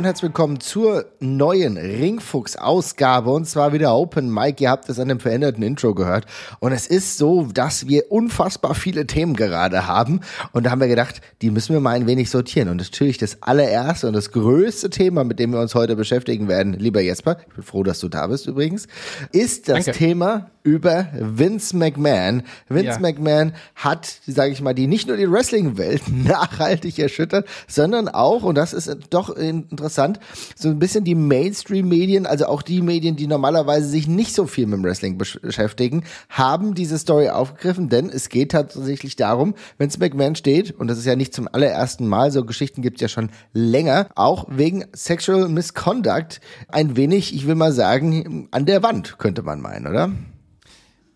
und herzlich willkommen zur neuen Ringfuchs-Ausgabe und zwar wieder Open Mike. Ihr habt es an dem veränderten Intro gehört und es ist so, dass wir unfassbar viele Themen gerade haben und da haben wir gedacht, die müssen wir mal ein wenig sortieren und natürlich das allererste und das größte Thema, mit dem wir uns heute beschäftigen werden, lieber Jesper, ich bin froh, dass du da bist übrigens, ist das Danke. Thema über Vince McMahon. Vince ja. McMahon hat, sage ich mal, die nicht nur die Wrestling-Welt nachhaltig erschüttert, sondern auch, und das ist doch interessant, so ein bisschen die Mainstream-Medien, also auch die Medien, die normalerweise sich nicht so viel mit dem Wrestling beschäftigen, haben diese Story aufgegriffen, denn es geht tatsächlich darum, Vince McMahon steht, und das ist ja nicht zum allerersten Mal, so Geschichten gibt es ja schon länger, auch wegen Sexual Misconduct ein wenig, ich will mal sagen, an der Wand, könnte man meinen, oder?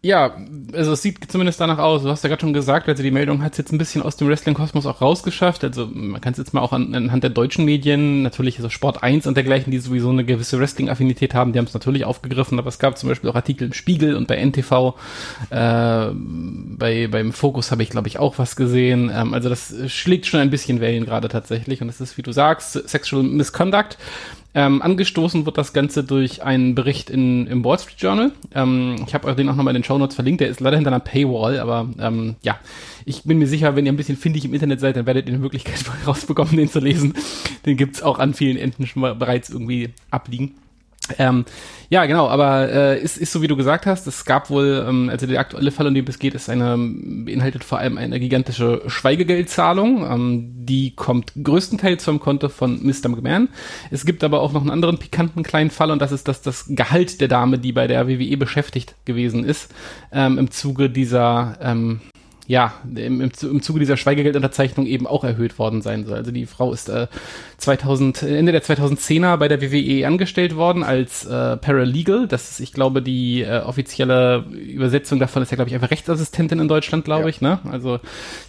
Ja, also es sieht zumindest danach aus. Du hast ja gerade schon gesagt, also die Meldung hat es jetzt ein bisschen aus dem Wrestling-Kosmos auch rausgeschafft. Also man kann es jetzt mal auch an, anhand der deutschen Medien, natürlich so Sport 1 und dergleichen, die sowieso eine gewisse Wrestling-Affinität haben, die haben es natürlich aufgegriffen, aber es gab zum Beispiel auch Artikel im Spiegel und bei NTV. Äh, bei, beim Fokus habe ich, glaube ich, auch was gesehen. Ähm, also das schlägt schon ein bisschen Wellen gerade tatsächlich. Und das ist, wie du sagst, Sexual Misconduct. Ähm, angestoßen wird das Ganze durch einen Bericht in, im Wall Street Journal. Ähm, ich habe euch den auch nochmal in den Show Notes verlinkt. Der ist leider hinter einer Paywall, aber ähm, ja, ich bin mir sicher, wenn ihr ein bisschen findig im Internet seid, dann werdet ihr eine Möglichkeit rausbekommen, den zu lesen. Den gibt's auch an vielen Enden schon mal bereits irgendwie abliegen. Ähm, ja, genau, aber äh, ist, ist so wie du gesagt hast, es gab wohl, ähm, also der aktuelle Fall, um den es geht, ist eine, beinhaltet vor allem eine gigantische Schweigegeldzahlung. Ähm, die kommt größtenteils vom Konto von Mr. McMahon. Es gibt aber auch noch einen anderen pikanten kleinen Fall und das ist, dass das Gehalt der Dame, die bei der WWE beschäftigt gewesen ist, ähm, im Zuge dieser ähm, ja, im, im, im Zuge dieser Schweigegeldunterzeichnung eben auch erhöht worden sein soll. Also die Frau ist äh, 2000, Ende der 2010er bei der WWE angestellt worden als äh, Paralegal. Das ist, ich glaube, die äh, offizielle Übersetzung davon ist ja, glaube ich, einfach Rechtsassistentin in Deutschland, glaube ja. ich. Ne? Also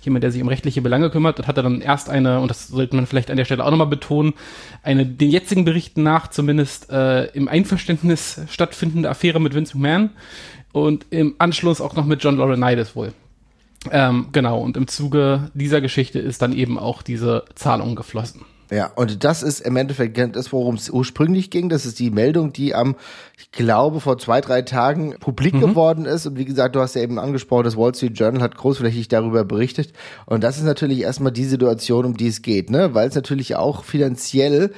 jemand, der sich um rechtliche Belange kümmert und hatte dann erst eine, und das sollte man vielleicht an der Stelle auch nochmal betonen, eine den jetzigen Berichten nach zumindest äh, im Einverständnis stattfindende Affäre mit Vince McMahon und im Anschluss auch noch mit John Laurinaitis wohl. Ähm, genau, und im Zuge dieser Geschichte ist dann eben auch diese Zahlung geflossen. Ja, und das ist im Endeffekt das, worum es ursprünglich ging. Das ist die Meldung, die am, ich glaube, vor zwei, drei Tagen publik mhm. geworden ist. Und wie gesagt, du hast ja eben angesprochen, das Wall Street Journal hat großflächig darüber berichtet. Und das ist natürlich erstmal die Situation, um die es geht, ne? Weil es natürlich auch finanziell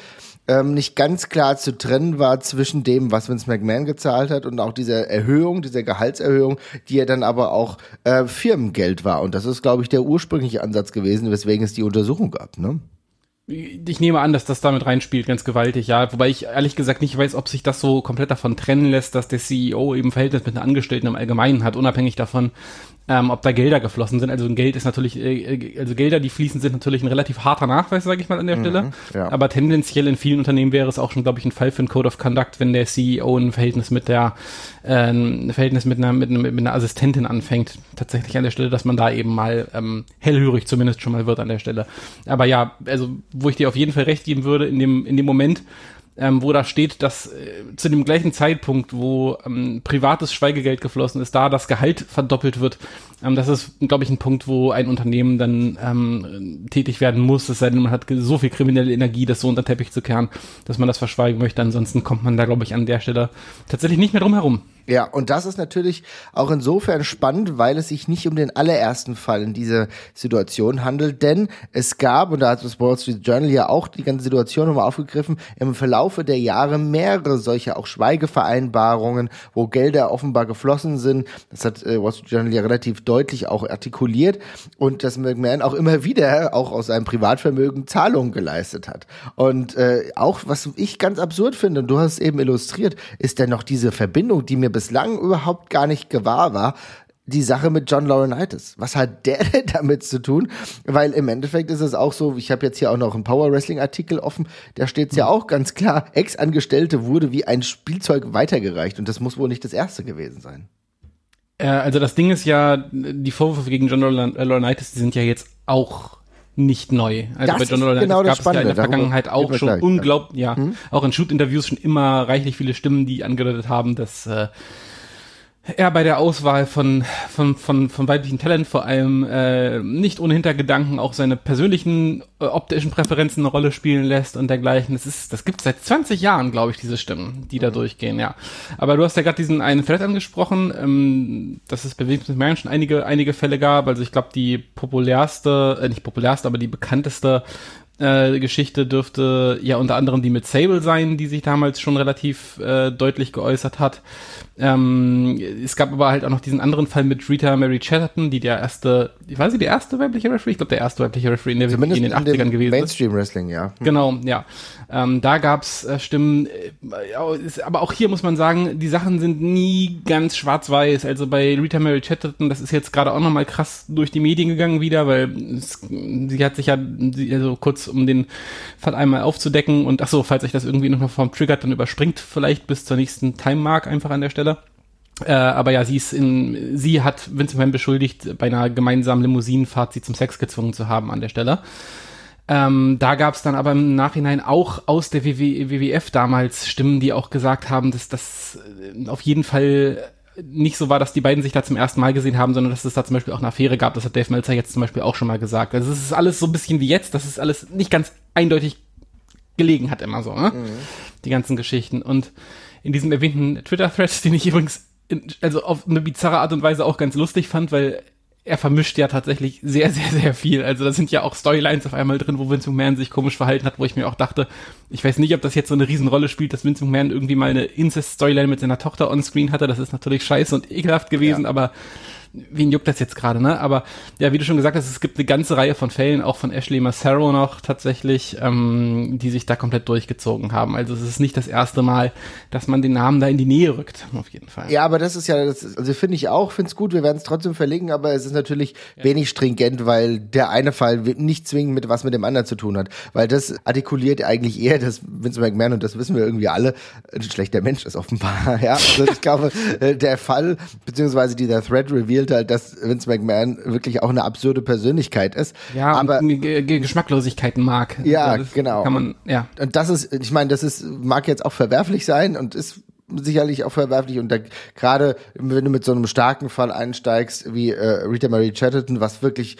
ähm, nicht ganz klar zu trennen war zwischen dem, was Vince McMahon gezahlt hat und auch dieser Erhöhung, dieser Gehaltserhöhung, die ja dann aber auch äh, Firmengeld war. Und das ist, glaube ich, der ursprüngliche Ansatz gewesen, weswegen es die Untersuchung gab. Ne? ich nehme an, dass das damit reinspielt, ganz gewaltig, ja. Wobei ich ehrlich gesagt nicht weiß, ob sich das so komplett davon trennen lässt, dass der CEO eben Verhältnis mit einer Angestellten im Allgemeinen hat, unabhängig davon, ähm, ob da Gelder geflossen sind. Also ein Geld ist natürlich, äh, äh, also Gelder, die fließen, sind natürlich ein relativ harter Nachweis, sage ich mal an der mhm, Stelle. Ja. Aber tendenziell in vielen Unternehmen wäre es auch schon, glaube ich, ein Fall für ein Code of Conduct, wenn der CEO ein Verhältnis mit der, äh, ein Verhältnis mit einer, mit, mit einer Assistentin anfängt. Tatsächlich an der Stelle, dass man da eben mal ähm, hellhörig zumindest schon mal wird an der Stelle. Aber ja, also wo ich dir auf jeden Fall recht geben würde, in dem, in dem Moment, ähm, wo da steht, dass äh, zu dem gleichen Zeitpunkt, wo ähm, privates Schweigegeld geflossen ist, da das Gehalt verdoppelt wird. Ähm, das ist, glaube ich, ein Punkt, wo ein Unternehmen dann ähm, tätig werden muss, es sei denn, man hat so viel kriminelle Energie, das so unter den Teppich zu kehren, dass man das verschweigen möchte. Ansonsten kommt man da, glaube ich, an der Stelle tatsächlich nicht mehr drum herum. Ja, und das ist natürlich auch insofern spannend, weil es sich nicht um den allerersten Fall in dieser Situation handelt, denn es gab, und da hat das Wall Street Journal ja auch die ganze Situation nochmal aufgegriffen, im Verlaufe der Jahre mehrere solche auch Schweigevereinbarungen, wo Gelder offenbar geflossen sind. Das hat äh, Wall Street Journal ja relativ deutlich auch artikuliert und dass McMahon auch immer wieder, auch aus seinem Privatvermögen, Zahlungen geleistet hat. Und äh, auch, was ich ganz absurd finde, und du hast es eben illustriert, ist denn noch diese Verbindung, die mir bislang überhaupt gar nicht gewahr war, die Sache mit John Laurinaitis. Was hat der denn damit zu tun? Weil im Endeffekt ist es auch so, ich habe jetzt hier auch noch einen Power Wrestling Artikel offen, da steht es ja auch ganz klar, Ex-Angestellte wurde wie ein Spielzeug weitergereicht und das muss wohl nicht das erste gewesen sein. Äh, also das Ding ist ja, die Vorwürfe gegen John Laurinaitis, die sind ja jetzt auch nicht neu. Also das bei John Laurinaitis genau gab es ja in der Vergangenheit auch schon unglaublich, ja, hm? auch in Shoot-Interviews schon immer reichlich viele Stimmen, die angedeutet haben, dass äh, er bei der Auswahl von, von, von, von weiblichen Talent vor allem äh, nicht ohne Hintergedanken auch seine persönlichen äh, optischen Präferenzen eine Rolle spielen lässt und dergleichen. Das ist, das gibt seit 20 Jahren, glaube ich, diese Stimmen, die da mhm. durchgehen, ja. Aber du hast ja gerade diesen einen Thread angesprochen, ähm, dass es bei McMahon schon einige, einige Fälle gab. Also ich glaube, die populärste, äh, nicht populärste, aber die bekannteste äh, Geschichte dürfte ja unter anderem die mit Sable sein, die sich damals schon relativ äh, deutlich geäußert hat. Ähm, es gab aber halt auch noch diesen anderen Fall mit Rita Mary Chatterton, die der erste, ich weiß nicht, der erste weibliche Referee? Ich glaube, der erste weibliche Referee in, der Zumindest in den 80ern gewesen Mainstream Wrestling, ja. Hm. Genau, ja. Ähm, da gab's äh, Stimmen, äh, ist, aber auch hier muss man sagen, die Sachen sind nie ganz schwarz-weiß. Also bei Rita Mary Chatterton, das ist jetzt gerade auch nochmal krass durch die Medien gegangen wieder, weil es, sie hat sich ja, also kurz um den Fall einmal aufzudecken und ach so, falls euch das irgendwie noch vom triggert, dann überspringt vielleicht bis zur nächsten Time Mark einfach an der Stelle. Äh, aber ja, sie ist in, sie hat Vince McMahon beschuldigt, bei einer gemeinsamen Limousinenfahrt sie zum Sex gezwungen zu haben an der Stelle. Ähm, da gab es dann aber im Nachhinein auch aus der WW, WWF damals Stimmen, die auch gesagt haben, dass das äh, auf jeden Fall nicht so war, dass die beiden sich da zum ersten Mal gesehen haben, sondern dass es da zum Beispiel auch eine Affäre gab. Das hat Dave Meltzer jetzt zum Beispiel auch schon mal gesagt. Also es ist alles so ein bisschen wie jetzt, dass es alles nicht ganz eindeutig gelegen hat immer so, ne? Mhm. Die ganzen Geschichten. Und in diesem erwähnten Twitter-Thread, den ich übrigens also auf eine bizarre Art und Weise auch ganz lustig fand, weil er vermischt ja tatsächlich sehr, sehr, sehr viel. Also da sind ja auch Storylines auf einmal drin, wo Vince McMahon sich komisch verhalten hat, wo ich mir auch dachte, ich weiß nicht, ob das jetzt so eine Riesenrolle spielt, dass Vince McMahon irgendwie mal eine Incest-Storyline mit seiner Tochter on-screen hatte. Das ist natürlich scheiße und ekelhaft gewesen, ja. aber wen juckt das jetzt gerade, ne? Aber ja, wie du schon gesagt hast, es gibt eine ganze Reihe von Fällen, auch von Ashley Massaro noch tatsächlich, ähm, die sich da komplett durchgezogen haben. Also es ist nicht das erste Mal, dass man den Namen da in die Nähe rückt, auf jeden Fall. Ja, aber das ist ja, das, also finde ich auch, finde es gut, wir werden es trotzdem verlegen, aber es ist natürlich ja. wenig stringent, weil der eine Fall nicht zwingend mit was mit dem anderen zu tun hat. Weil das artikuliert eigentlich eher, dass Vince McMahon, und das wissen wir irgendwie alle, ein schlechter Mensch ist offenbar. Ja, also ich glaube, äh, der Fall, beziehungsweise dieser Thread revealed gespielt halt, dass Vince McMahon wirklich auch eine absurde Persönlichkeit ist. Ja, aber Geschmacklosigkeiten mag. Ja, also genau. Kann man, ja. Und das ist, ich meine, das ist, mag jetzt auch verwerflich sein und ist sicherlich auch verwerflich und gerade wenn du mit so einem starken Fall einsteigst wie äh, Rita Marie Chatterton, was wirklich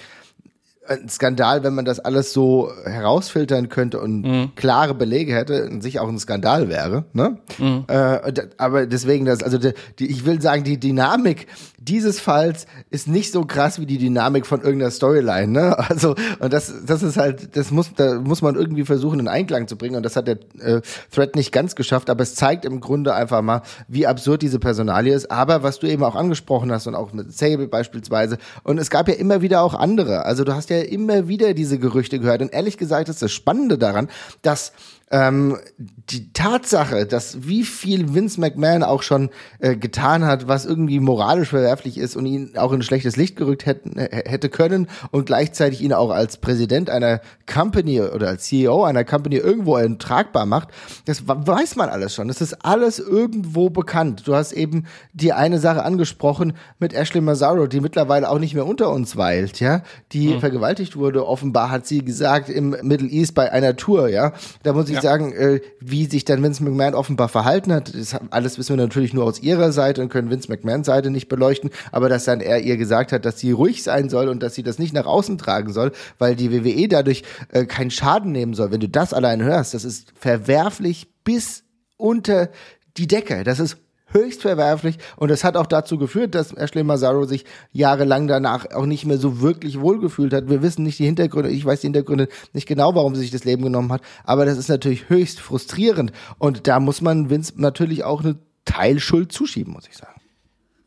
ein Skandal, wenn man das alles so herausfiltern könnte und mhm. klare Belege hätte, in sich auch ein Skandal wäre. Ne? Mhm. Äh, aber deswegen, das, also die, die, ich will sagen, die Dynamik dieses Falls ist nicht so krass wie die Dynamik von irgendeiner Storyline. Ne? Also und das, das ist halt, das muss, da muss man irgendwie versuchen in Einklang zu bringen und das hat der äh, Thread nicht ganz geschafft, aber es zeigt im Grunde einfach mal, wie absurd diese Personalie ist. Aber was du eben auch angesprochen hast und auch mit Sable beispielsweise und es gab ja immer wieder auch andere. Also du hast ja immer wieder diese Gerüchte gehört und ehrlich gesagt ist das Spannende daran, dass ähm, die Tatsache, dass wie viel Vince McMahon auch schon äh, getan hat, was irgendwie moralisch verwerflich ist und ihn auch in ein schlechtes Licht gerückt hätten, hätte können und gleichzeitig ihn auch als Präsident einer Company oder als CEO einer Company irgendwo tragbar macht, das weiß man alles schon. Das ist alles irgendwo bekannt. Du hast eben die eine Sache angesprochen mit Ashley Mazzaro, die mittlerweile auch nicht mehr unter uns weilt, ja, die mhm. vergewaltigt wurde. Offenbar hat sie gesagt im Middle East bei einer Tour, ja. Da muss ich ja. sagen, äh, wie sich dann Vince McMahon offenbar verhalten hat. Das alles wissen wir natürlich nur aus ihrer Seite und können Vince McMahons Seite nicht beleuchten. Aber dass dann er ihr gesagt hat, dass sie ruhig sein soll und dass sie das nicht nach außen tragen soll, weil die WWE dadurch äh, keinen Schaden nehmen soll. Wenn du das allein hörst, das ist verwerflich bis unter die Decke. Das ist höchst verwerflich und es hat auch dazu geführt, dass Ashley Mazzaro sich jahrelang danach auch nicht mehr so wirklich wohlgefühlt hat. Wir wissen nicht die Hintergründe, ich weiß die Hintergründe nicht genau, warum sie sich das Leben genommen hat, aber das ist natürlich höchst frustrierend und da muss man Vince natürlich auch eine Teilschuld zuschieben, muss ich sagen.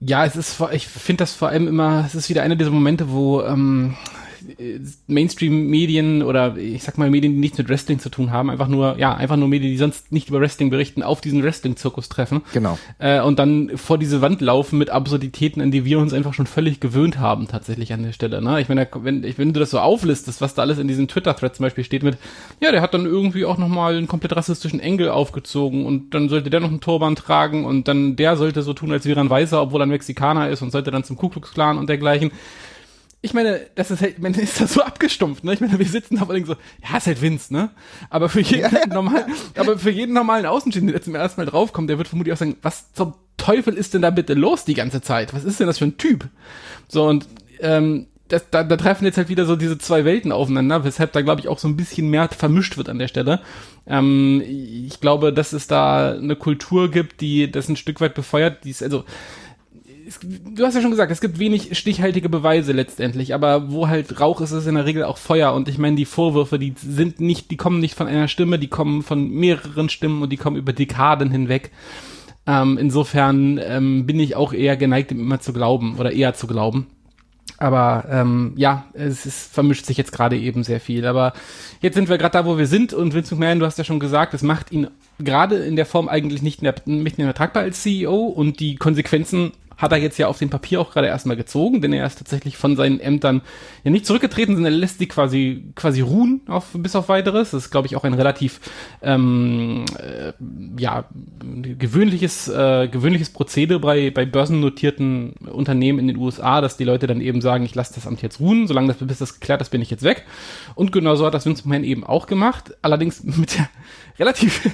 Ja, es ist, ich finde das vor allem immer, es ist wieder einer dieser Momente, wo ähm, Mainstream-Medien oder ich sag mal Medien, die nichts mit Wrestling zu tun haben, einfach nur, ja, einfach nur Medien, die sonst nicht über Wrestling berichten, auf diesen Wrestling-Zirkus treffen. Genau. Äh, und dann vor diese Wand laufen mit Absurditäten, an die wir uns einfach schon völlig gewöhnt haben, tatsächlich an der Stelle. Ne? Ich meine, wenn, wenn du das so auflistest, was da alles in diesem Twitter-Thread zum Beispiel steht mit, ja, der hat dann irgendwie auch nochmal einen komplett rassistischen Engel aufgezogen und dann sollte der noch einen Turban tragen und dann der sollte so tun, als wäre er ein Weißer, obwohl er ein Mexikaner ist und sollte dann zum Ku Klux Klan und dergleichen ich meine, das ist halt, man ist da so abgestumpft, ne? Ich meine, wir sitzen da und so, ja, ist halt Vince, ne? Aber für jeden ja. normalen, aber für jeden normalen Außenstehenden, der zum ersten Mal draufkommt, der wird vermutlich auch sagen, was zum Teufel ist denn da bitte los die ganze Zeit? Was ist denn das für ein Typ? So, und ähm, das, da, da treffen jetzt halt wieder so diese zwei Welten aufeinander, weshalb da, glaube ich, auch so ein bisschen mehr vermischt wird an der Stelle. Ähm, ich glaube, dass es da eine Kultur gibt, die das ein Stück weit befeuert, die ist, also es, du hast ja schon gesagt, es gibt wenig stichhaltige Beweise letztendlich, aber wo halt Rauch ist, ist in der Regel auch Feuer. Und ich meine, die Vorwürfe, die sind nicht, die kommen nicht von einer Stimme, die kommen von mehreren Stimmen und die kommen über Dekaden hinweg. Ähm, insofern ähm, bin ich auch eher geneigt, dem immer zu glauben oder eher zu glauben. Aber ähm, ja, es ist, vermischt sich jetzt gerade eben sehr viel. Aber jetzt sind wir gerade da, wo wir sind. Und Vince McMahon, du hast ja schon gesagt, es macht ihn gerade in der Form eigentlich nicht mehr, nicht mehr tragbar als CEO. Und die Konsequenzen hat er jetzt ja auf dem Papier auch gerade erstmal gezogen, denn er ist tatsächlich von seinen Ämtern ja nicht zurückgetreten, sondern er lässt die quasi, quasi ruhen auf, bis auf weiteres. Das ist, glaube ich, auch ein relativ, ähm, äh, ja, gewöhnliches, äh, gewöhnliches Prozedere bei, bei börsennotierten Unternehmen in den USA, dass die Leute dann eben sagen, ich lasse das Amt jetzt ruhen, solange das, bis das geklärt ist, bin ich jetzt weg. Und genau so hat das Vince McMahon eben auch gemacht, allerdings mit der relativ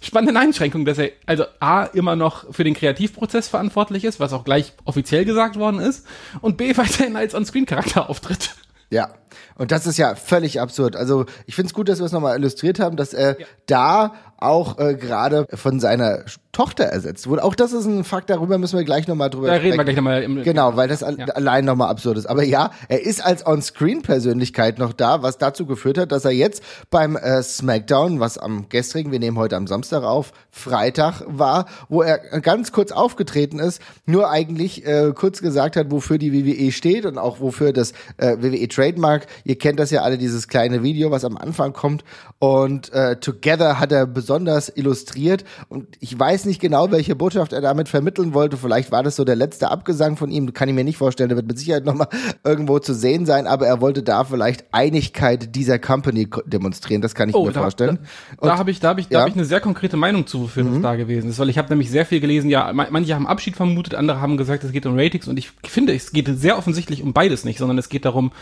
spannenden Einschränkung, dass er also A immer noch für den Kreativprozess verantwortlich ist, was auch gleich offiziell gesagt worden ist, und B weiterhin als On-Screen-Charakter auftritt. Ja, und das ist ja völlig absurd. Also ich finde es gut, dass wir es nochmal illustriert haben, dass er ja. da auch äh, gerade von seiner Tochter ersetzt wurde. Auch das ist ein Fakt, darüber müssen wir gleich nochmal drüber sprechen. Da reden wir gleich nochmal. Genau, weil das ja. allein nochmal absurd ist. Aber ja, er ist als On-Screen-Persönlichkeit noch da, was dazu geführt hat, dass er jetzt beim äh, SmackDown, was am gestrigen, wir nehmen heute am Samstag auf, Freitag war, wo er ganz kurz aufgetreten ist, nur eigentlich äh, kurz gesagt hat, wofür die WWE steht und auch wofür das äh, WWE Trademark. Ihr kennt das ja alle, dieses kleine Video, was am Anfang kommt. Und äh, Together hat er besonders illustriert. Und ich weiß nicht genau, welche Botschaft er damit vermitteln wollte. Vielleicht war das so der letzte Abgesang von ihm. Kann ich mir nicht vorstellen. Der wird mit Sicherheit nochmal irgendwo zu sehen sein. Aber er wollte da vielleicht Einigkeit dieser Company demonstrieren. Das kann ich oh, mir da, vorstellen. Da, da habe ich, da habe ich, da ja. habe ich eine sehr konkrete Meinung zu, wofür mhm. das da gewesen ist. Weil ich habe nämlich sehr viel gelesen. Ja, manche haben Abschied vermutet, andere haben gesagt, es geht um Ratings. Und ich finde, es geht sehr offensichtlich um beides nicht, sondern es geht darum,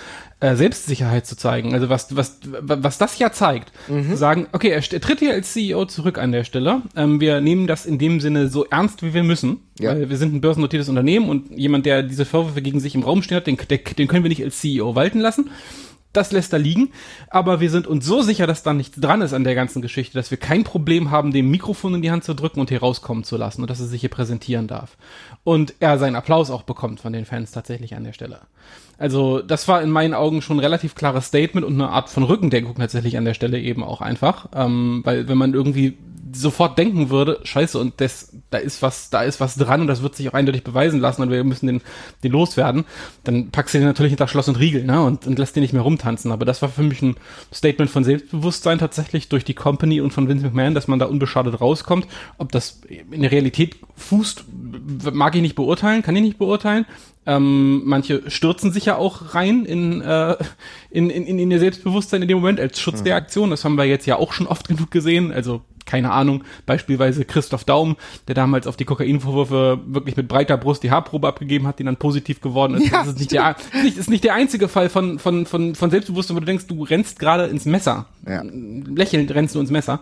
äh, Selbstsicherheit zu zeigen. Also was, was, was das ja zeigt, mhm. sagen, okay, er, er, tritt hier als CEO zurück an der Stelle. Ähm, wir nehmen das in dem Sinne so ernst, wie wir müssen. Ja. Weil wir sind ein börsennotiertes Unternehmen und jemand, der diese Vorwürfe gegen sich im Raum steht, den, den können wir nicht als CEO walten lassen das lässt er liegen. Aber wir sind uns so sicher, dass da nichts dran ist an der ganzen Geschichte, dass wir kein Problem haben, dem Mikrofon in die Hand zu drücken und hier rauskommen zu lassen und dass er sich hier präsentieren darf. Und er seinen Applaus auch bekommt von den Fans tatsächlich an der Stelle. Also das war in meinen Augen schon ein relativ klares Statement und eine Art von Rückendeckung tatsächlich an der Stelle eben auch einfach. Ähm, weil wenn man irgendwie sofort denken würde, scheiße, und das, da ist was, da ist was dran und das wird sich auch eindeutig beweisen lassen und wir müssen den, den loswerden, dann packst du den natürlich hinter Schloss und Riegel, ne, und, und lässt den nicht mehr rumtanzen. Aber das war für mich ein Statement von Selbstbewusstsein tatsächlich durch die Company und von Vince McMahon, dass man da unbeschadet rauskommt. Ob das in der Realität fußt, mag ich nicht beurteilen, kann ich nicht beurteilen. Ähm, manche stürzen sich ja auch rein in, äh, in, in, in ihr Selbstbewusstsein in dem Moment als Schutzreaktion. Das haben wir jetzt ja auch schon oft genug gesehen. Also keine Ahnung, beispielsweise Christoph Daum, der damals auf die Kokainvorwürfe wirklich mit breiter Brust die Haarprobe abgegeben hat, die dann positiv geworden ist. Ja, das ist nicht, der, nicht, ist nicht der einzige Fall von, von, von, von Selbstbewusstsein, wo du denkst, du rennst gerade ins Messer. Ja. Lächelnd rennst du ins Messer.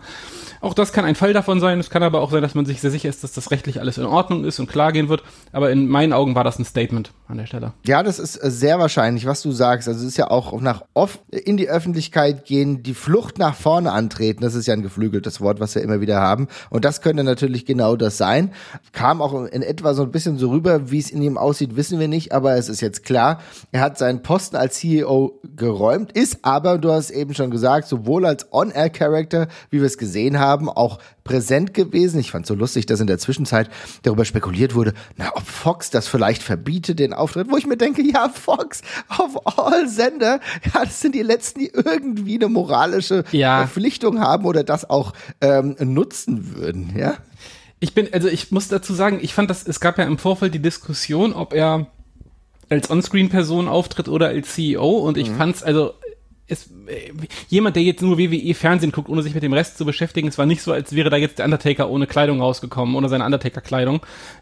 Auch das kann ein Fall davon sein. Es kann aber auch sein, dass man sich sehr sicher ist, dass das rechtlich alles in Ordnung ist und klar gehen wird. Aber in meinen Augen war das ein Statement an der Stelle. Ja, das ist äh, sehr wahrscheinlich, was du sagst. Also es ist ja auch nach oft in die Öffentlichkeit gehen, die Flucht nach vorne antreten. Das ist ja ein geflügeltes Wort, was wir immer wieder haben. Und das könnte natürlich genau das sein. Kam auch in etwa so ein bisschen so rüber, wie es in ihm aussieht, wissen wir nicht. Aber es ist jetzt klar, er hat seinen Posten als CEO geräumt, ist aber, du hast eben schon gesagt, sowohl als On-Air-Character, wie wir es gesehen haben, auch präsent gewesen. Ich fand so lustig, dass in der Zwischenzeit darüber spekuliert wurde, na, ob Fox das vielleicht verbietet, den Auftritt, wo ich mir denke, ja, Fox auf all Sender, ja, das sind die letzten, die irgendwie eine moralische ja. Verpflichtung haben oder das auch ähm, nutzen würden, ja. Ich bin, also ich muss dazu sagen, ich fand das, es gab ja im Vorfeld die Diskussion, ob er als Onscreen-Person auftritt oder als CEO und ich mhm. fand's, also es äh, jemand, der jetzt nur WWE Fernsehen guckt, ohne sich mit dem Rest zu beschäftigen, es war nicht so, als wäre da jetzt der Undertaker ohne Kleidung rausgekommen, ohne seine Undertaker-Kleidung.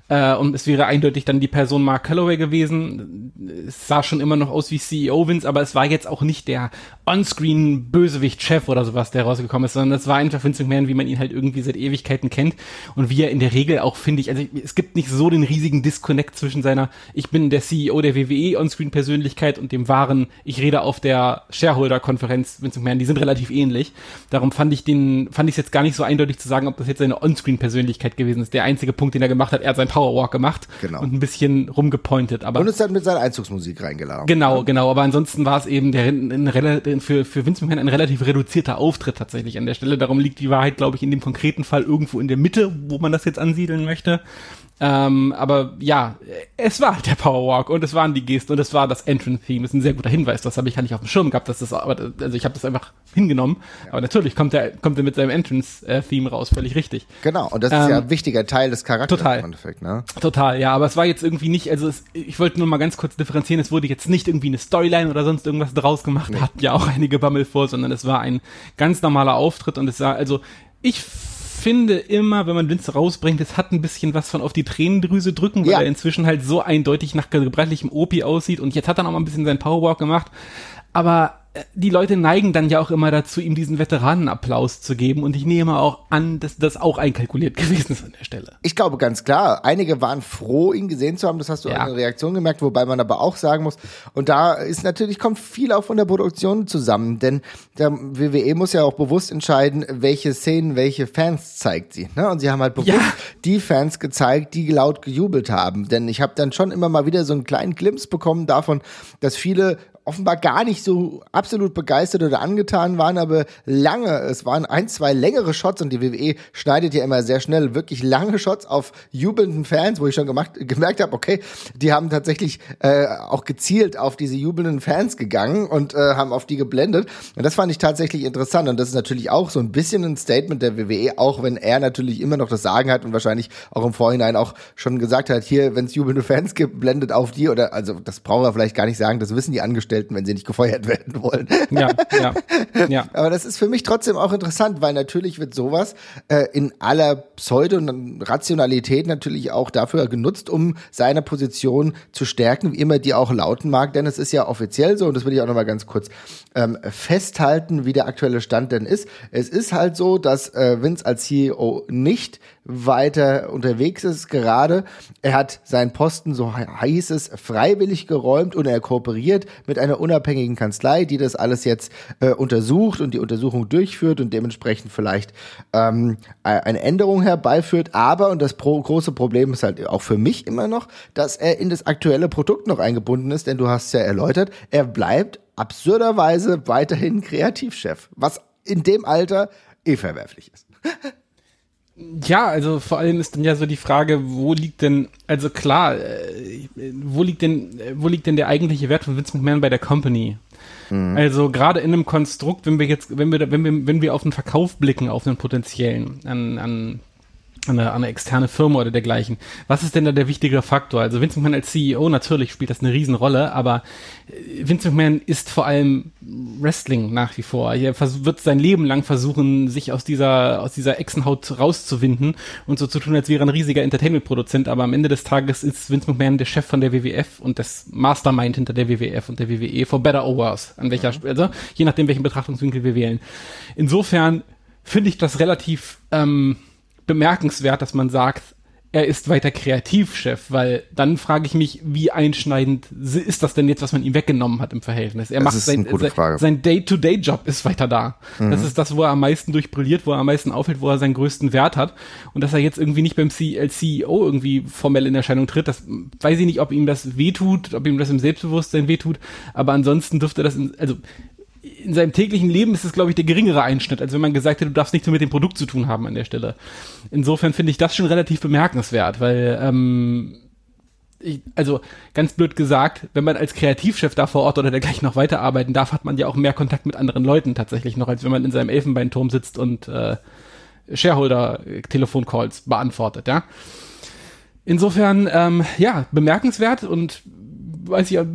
Äh, und es wäre eindeutig dann die Person Mark Calloway gewesen. Es sah schon immer noch aus wie CEO Vince, aber es war jetzt auch nicht der Onscreen Bösewicht-Chef oder sowas, der rausgekommen ist, sondern es war einfach Vince McMahon, wie man ihn halt irgendwie seit Ewigkeiten kennt und wie er in der Regel auch, finde ich, also es gibt nicht so den riesigen Disconnect zwischen seiner, ich bin der CEO der WWE Onscreen-Persönlichkeit und dem wahren, ich rede auf der Shareholder-Konferenz Vince McMahon, die sind relativ ähnlich. Darum fand ich den, fand ich es jetzt gar nicht so eindeutig zu sagen, ob das jetzt seine Onscreen-Persönlichkeit gewesen ist. Der einzige Punkt, den er gemacht hat, er hat sein Powerwalk gemacht Genau. und ein bisschen rumgepointet. Aber Und es hat mit seiner Einzugsmusik reingeladen. Genau, genau. Aber ansonsten war es eben der, ein, für, für Vince McMahon ein relativ reduzierter Auftritt tatsächlich an der Stelle. Darum liegt die Wahrheit, glaube ich, in dem konkreten Fall irgendwo in der Mitte, wo man das jetzt ansiedeln möchte. Ähm, aber ja, es war halt der Powerwalk und es waren die Gesten und es war das Entrance-Theme. Das ist ein sehr guter Hinweis. Das habe ich gar nicht auf dem Schirm gehabt. dass das, aber, also ich habe das einfach hingenommen. Aber natürlich kommt er, kommt er mit seinem Entrance-Theme raus. Völlig richtig. Genau, und das ist Ähm, ja ein wichtiger Teil des Charakters total. im Endeffekt, ne? Total, ja, aber es war jetzt irgendwie nicht, also es, ich wollte nur mal ganz kurz differenzieren, es wurde jetzt nicht irgendwie eine Storyline oder sonst irgendwas draus gemacht, da hatten ja auch einige Bammel vor, sondern es war ein ganz normaler Auftritt und es war, also ich finde immer, wenn man Vince rausbringt, es hat ein bisschen was von auf die Tränendrüse drücken, weil Ja. er inzwischen halt so eindeutig nach gebrechlichem Opi aussieht und jetzt hat er noch mal ein bisschen seinen Powerwalk gemacht, aber die Leute neigen dann ja auch immer dazu, ihm diesen Veteranenapplaus zu geben und ich nehme auch an, dass das auch einkalkuliert gewesen ist an der Stelle. Ich glaube ganz klar, einige waren froh, ihn gesehen zu haben, das hast du Ja. an der Reaktion gemerkt, wobei man aber auch sagen muss, und da ist natürlich, kommt viel auch von der Produktion zusammen, denn der WWE muss ja auch bewusst entscheiden, welche Szenen, welche Fans zeigt sie. Ne? Und sie haben halt bewusst Ja. die Fans gezeigt, die laut gejubelt haben. Denn ich habe dann schon immer mal wieder so einen kleinen Glimpse bekommen davon, dass viele offenbar gar nicht so absolut begeistert oder angetan waren, aber lange, es waren ein, zwei längere Shots und die WWE schneidet ja immer sehr schnell wirklich lange Shots auf jubelnden Fans, wo ich schon gemacht, gemerkt habe, okay, die haben tatsächlich äh, auch gezielt auf diese jubelnden Fans gegangen und äh, haben auf die geblendet. Und das fand ich tatsächlich interessant und das ist natürlich auch so ein bisschen ein Statement der WWE, auch wenn er natürlich immer noch das Sagen hat und wahrscheinlich auch im Vorhinein auch schon gesagt hat, hier, wenn es jubelnde Fans gibt, blendet auf die oder also das brauchen wir vielleicht gar nicht sagen, das wissen die Angestellten, wenn sie nicht gefeuert werden wollen. Ja, ja, ja. Aber das ist für mich trotzdem auch interessant, weil natürlich wird sowas äh, in aller Pseudo- und Rationalität natürlich auch dafür genutzt, um seine Position zu stärken, wie immer die auch lauten mag. Denn es ist ja offiziell so, und das will ich auch nochmal ganz kurz ähm, festhalten, wie der aktuelle Stand denn ist. Es ist halt so, dass äh, Vince als CEO nicht weiter unterwegs ist gerade. Er hat seinen Posten, so he- hieß es, freiwillig geräumt und er kooperiert mit einer unabhängigen Kanzlei, die das alles jetzt äh, untersucht und die Untersuchung durchführt und dementsprechend vielleicht ähm, eine Änderung herbeiführt. Aber, und das pro große Problem ist halt auch für mich immer noch, dass er in das aktuelle Produkt noch eingebunden ist, denn du hast es ja erläutert, er bleibt absurderweise weiterhin Kreativchef, was in dem Alter eh verwerflich ist. Ja, also vor allem ist dann ja so die Frage, wo liegt denn, also klar, äh, wo liegt denn, äh, wo liegt denn der eigentliche Wert von Vince McMahon bei der Company? Also gerade in einem Konstrukt, wenn wir jetzt, wenn wir, wenn wir, wenn wir auf einen Verkauf blicken, auf einen potenziellen, an, an an eine, an eine externe Firma oder dergleichen. Was ist denn da der wichtige Faktor? Also Vince McMahon als CEO, natürlich spielt das eine Riesenrolle, aber äh, Vince McMahon ist vor allem Wrestling nach wie vor. Er wird sein Leben lang versuchen, sich aus dieser, aus dieser Echsenhaut rauszuwinden und so zu tun, als wäre er ein riesiger Entertainment-Produzent, aber am Ende des Tages ist Vince McMahon der Chef von der WWF und das Mastermind hinter der WWF und der WWE for better or worse, an welcher, also je nachdem, welchen Betrachtungswinkel wir wählen. Insofern finde ich das relativ, ähm, bemerkenswert, dass man sagt, er ist weiter Kreativchef, weil dann frage ich mich, wie einschneidend ist das denn jetzt, was man ihm weggenommen hat im Verhältnis? Er Das macht sein, sein, sein Day-to-Day-Job ist weiter da. Das ist das, wo er am meisten durchbrilliert, wo er am meisten auffällt, wo er seinen größten Wert hat. Und dass er jetzt irgendwie nicht beim C als CEO irgendwie formell in Erscheinung tritt, das weiß ich nicht, ob ihm das wehtut, ob ihm das im Selbstbewusstsein wehtut, aber ansonsten dürfte das, in, also in seinem täglichen Leben ist es, glaube ich, der geringere Einschnitt, als wenn man gesagt hätte, du darfst nichts mehr mit dem Produkt zu tun haben an der Stelle. Insofern finde ich das schon relativ bemerkenswert, weil, ähm, ich, also ganz blöd gesagt, wenn man als Kreativchef da vor Ort oder dergleichen noch weiterarbeiten darf, hat man ja auch mehr Kontakt mit anderen Leuten tatsächlich noch, als wenn man in seinem Elfenbeinturm sitzt und äh, Shareholder-Telefoncalls beantwortet, ja. Insofern, ähm, ja, bemerkenswert und weiß ich, äh,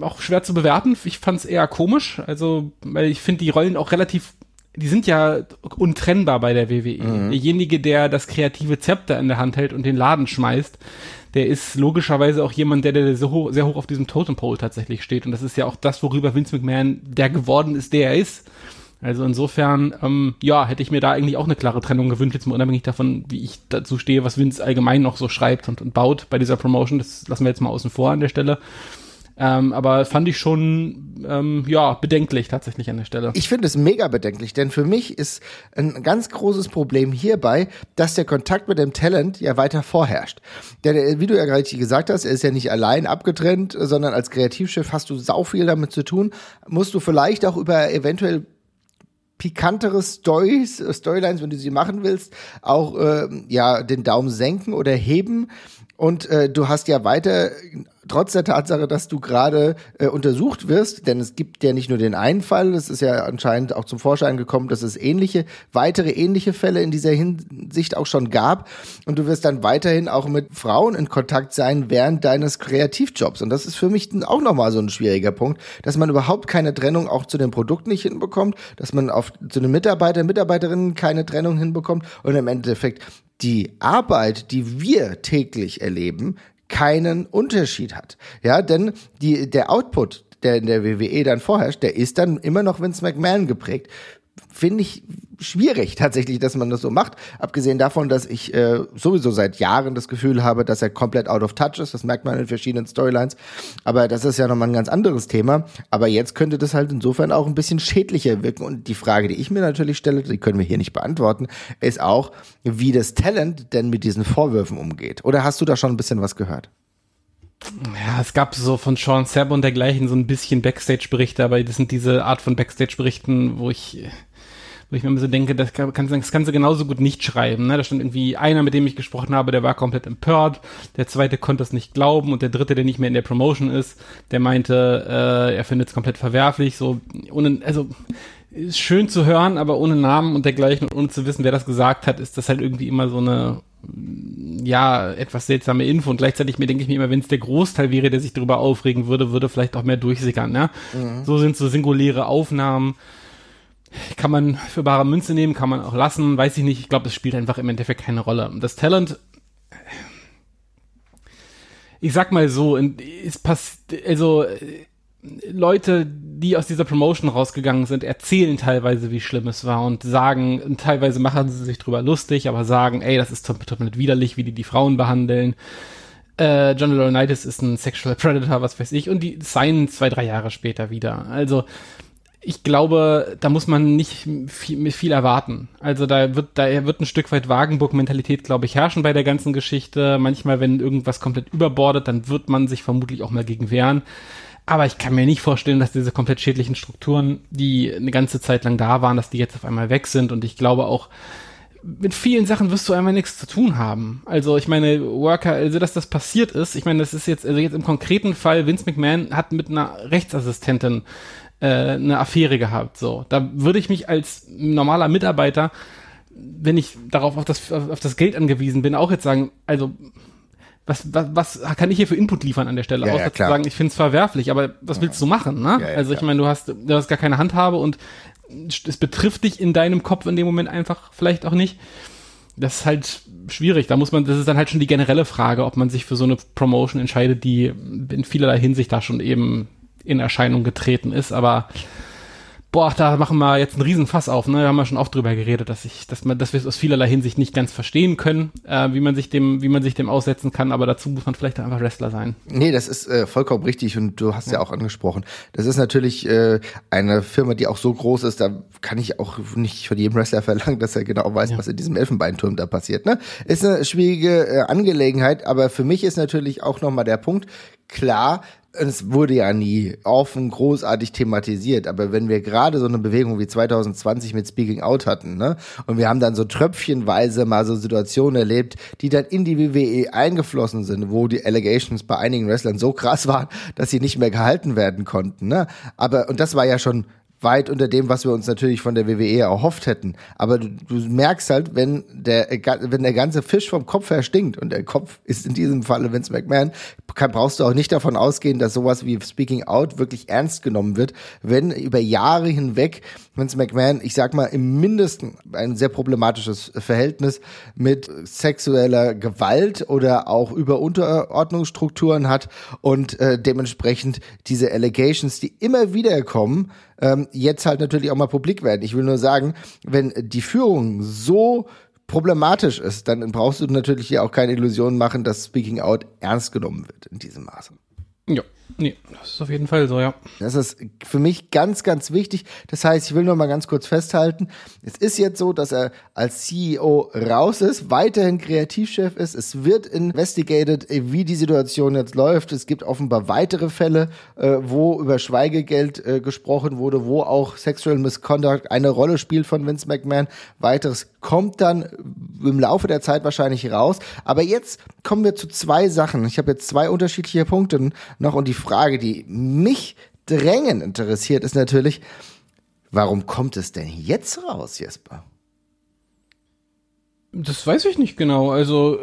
auch schwer zu bewerten. Ich fand es eher komisch. Also, weil ich finde die Rollen auch relativ die sind ja untrennbar bei der WWE. Mhm. Derjenige, der das kreative Zepter in der Hand hält und den Laden schmeißt, der ist logischerweise auch jemand, der, der sehr, hoch, sehr hoch auf diesem Totem Pole tatsächlich steht. Und das ist ja auch das, worüber Vince McMahon der geworden ist, der er ist. Also insofern, ähm, ja, hätte ich mir da eigentlich auch eine klare Trennung gewünscht, jetzt mal unabhängig davon, wie ich dazu stehe, was Vince allgemein noch so schreibt und, und baut bei dieser Promotion. Das lassen wir jetzt mal außen vor an der Stelle. Ähm, aber fand ich schon, ähm, ja, bedenklich tatsächlich an der Stelle. Ich finde es mega bedenklich, denn für mich ist ein ganz großes Problem hierbei, dass der Kontakt mit dem Talent ja weiter vorherrscht. Denn, äh, wie du ja gerade gesagt hast, er ist ja nicht allein abgetrennt, sondern als Kreativchef hast du sau viel damit zu tun. Musst du vielleicht auch über eventuell pikantere Storylines, wenn du sie machen willst, auch äh, ja den Daumen senken oder heben. Und äh, du hast ja weiter trotz der Tatsache, dass du gerade äh, untersucht wirst, denn es gibt ja nicht nur den einen Fall, es ist ja anscheinend auch zum Vorschein gekommen, dass es ähnliche, weitere ähnliche Fälle in dieser Hinsicht auch schon gab. Und du wirst dann weiterhin auch mit Frauen in Kontakt sein während deines Kreativjobs. Und das ist für mich auch nochmal so ein schwieriger Punkt, dass man überhaupt keine Trennung auch zu den Produkten nicht hinbekommt, dass man auf, zu den Mitarbeitern, Mitarbeiterinnen keine Trennung hinbekommt und im Endeffekt die Arbeit, die wir täglich erleben, keinen Unterschied hat. Ja, denn die, der Output, der in der WWE dann vorherrscht, der ist dann immer noch Vince McMahon geprägt finde ich schwierig tatsächlich, dass man das so macht. Abgesehen davon, dass ich äh, sowieso seit Jahren das Gefühl habe, dass er komplett out of touch ist. Das merkt man in verschiedenen Storylines. Aber das ist ja nochmal ein ganz anderes Thema. Aber jetzt könnte das halt insofern auch ein bisschen schädlicher wirken. Und die Frage, die ich mir natürlich stelle, die können wir hier nicht beantworten, ist auch, wie das Talent denn mit diesen Vorwürfen umgeht. Oder hast du da schon ein bisschen was gehört? Ja, es gab so von Sean Sabb und dergleichen so ein bisschen Backstage-Berichte, aber das sind diese Art von Backstage-Berichten, wo ich, wo ich mir immer so denke, das, kann, das kannst du genauso gut nicht schreiben. Ne? Da stand irgendwie einer, mit dem ich gesprochen habe, der war komplett empört, der zweite konnte es nicht glauben und der dritte, der nicht mehr in der Promotion ist, der meinte, äh, er findet es komplett verwerflich. So, ohne, also ist schön zu hören, aber ohne Namen und dergleichen und ohne zu wissen, wer das gesagt hat, ist das halt irgendwie immer so eine ja, etwas seltsame Info und gleichzeitig mir denke ich mir immer, wenn es der Großteil wäre, der sich darüber aufregen würde, würde vielleicht auch mehr durchsickern, ne? Mhm. So sind so singuläre Aufnahmen. Kann man für bare Münze nehmen, kann man auch lassen, weiß ich nicht. Ich glaube, es spielt einfach im Endeffekt keine Rolle. Das Talent, ich sag mal so, es passt, also Leute, die aus dieser Promotion rausgegangen sind, erzählen teilweise, wie schlimm es war und sagen, und teilweise machen sie sich drüber lustig, aber sagen, ey, das ist total widerlich, wie die die Frauen behandeln. Äh, John Laurinaitis ist ein Sexual Predator, was weiß ich, und die seien zwei, drei Jahre später wieder. Also, ich glaube, da muss man nicht viel, viel erwarten. Also da wird, da wird ein Stück weit Wagenburg-Mentalität, glaube ich, herrschen bei der ganzen Geschichte. Manchmal, wenn irgendwas komplett überbordet, dann wird man sich vermutlich auch mal gegen wehren. Aber ich kann mir nicht vorstellen, dass diese komplett schädlichen Strukturen, die eine ganze Zeit lang da waren, dass die jetzt auf einmal weg sind. Und ich glaube auch, mit vielen Sachen wirst du einmal nichts zu tun haben. Also ich meine, Worker, also dass das passiert ist, ich meine, das ist jetzt, also jetzt im konkreten Fall, Vince McMahon hat mit einer Rechtsassistentin äh, eine Affäre gehabt. So, da würde ich mich als normaler Mitarbeiter, wenn ich darauf auf das, auf das Geld angewiesen bin, auch jetzt sagen, also was, was, was kann ich hier für Input liefern an der Stelle? Ja, Außer ja, zu sagen, ich finde es verwerflich, aber was willst du machen? Ne? Ja, also ich meine, du hast, du hast gar keine Handhabe und es betrifft dich in deinem Kopf in dem Moment einfach vielleicht auch nicht. Das ist halt schwierig. Da muss man, das ist dann halt schon die generelle Frage, ob man sich für so eine Promotion entscheidet, die in vielerlei Hinsicht da schon eben in Erscheinung getreten ist. Aber boah, da machen wir jetzt einen Riesenfass auf, ne? Da haben wir schon oft drüber geredet, dass ich, dass man, dass wir es aus vielerlei Hinsicht nicht ganz verstehen können, äh, wie man sich dem, wie man sich dem aussetzen kann, aber dazu muss man vielleicht einfach Wrestler sein. Nee, das ist äh, vollkommen richtig und du hast ja, ja auch angesprochen. Das ist natürlich äh, eine Firma, die auch so groß ist, da kann ich auch nicht von jedem Wrestler verlangen, dass er genau weiß, ja. was in diesem Elfenbeinturm da passiert, ne? Ist eine schwierige äh, Angelegenheit, aber für mich ist natürlich auch nochmal der Punkt, klar, es wurde ja nie offen großartig thematisiert, aber wenn wir gerade so eine Bewegung wie 2020 mit Speaking Out hatten, ne, und wir haben dann so tröpfchenweise mal so Situationen erlebt, die dann in die WWE eingeflossen sind, wo die Allegations bei einigen Wrestlern so krass waren, dass sie nicht mehr gehalten werden konnten, ne, aber, und das war ja schon weit unter dem, was wir uns natürlich von der WWE erhofft hätten. Aber du, du merkst halt, wenn der, wenn der ganze Fisch vom Kopf her stinkt und der Kopf ist in diesem Falle Vince McMahon, kann, brauchst du auch nicht davon ausgehen, dass sowas wie Speaking Out wirklich ernst genommen wird, wenn über Jahre hinweg Vince McMahon, ich sag mal, im Mindesten ein sehr problematisches Verhältnis mit sexueller Gewalt oder auch über Unterordnungsstrukturen hat und äh, dementsprechend diese Allegations, die immer wieder kommen, ähm, jetzt halt natürlich auch mal publik werden. Ich will nur sagen, wenn die Führung so problematisch ist, dann brauchst du natürlich hier auch keine Illusionen machen, dass Speaking Out ernst genommen wird in diesem Maße. Ja, nee, das ist auf jeden Fall so, ja. Das ist für mich ganz, ganz wichtig. Das heißt, ich will nur mal ganz kurz festhalten. Es ist jetzt so, dass er als CEO raus ist, weiterhin Kreativchef ist. Es wird investigated, wie die Situation jetzt läuft. Es gibt offenbar weitere Fälle, äh, wo über Schweigegeld äh, gesprochen wurde, wo auch Sexual Misconduct eine Rolle spielt von Vince McMahon. Weiteres kommt dann im Laufe der Zeit wahrscheinlich raus. Aber jetzt kommen wir zu zwei Sachen. Ich habe jetzt zwei unterschiedliche Punkte noch und die Frage, die mich drängend interessiert, ist natürlich, warum kommt es denn jetzt raus, Jesper? Das weiß ich nicht genau. Also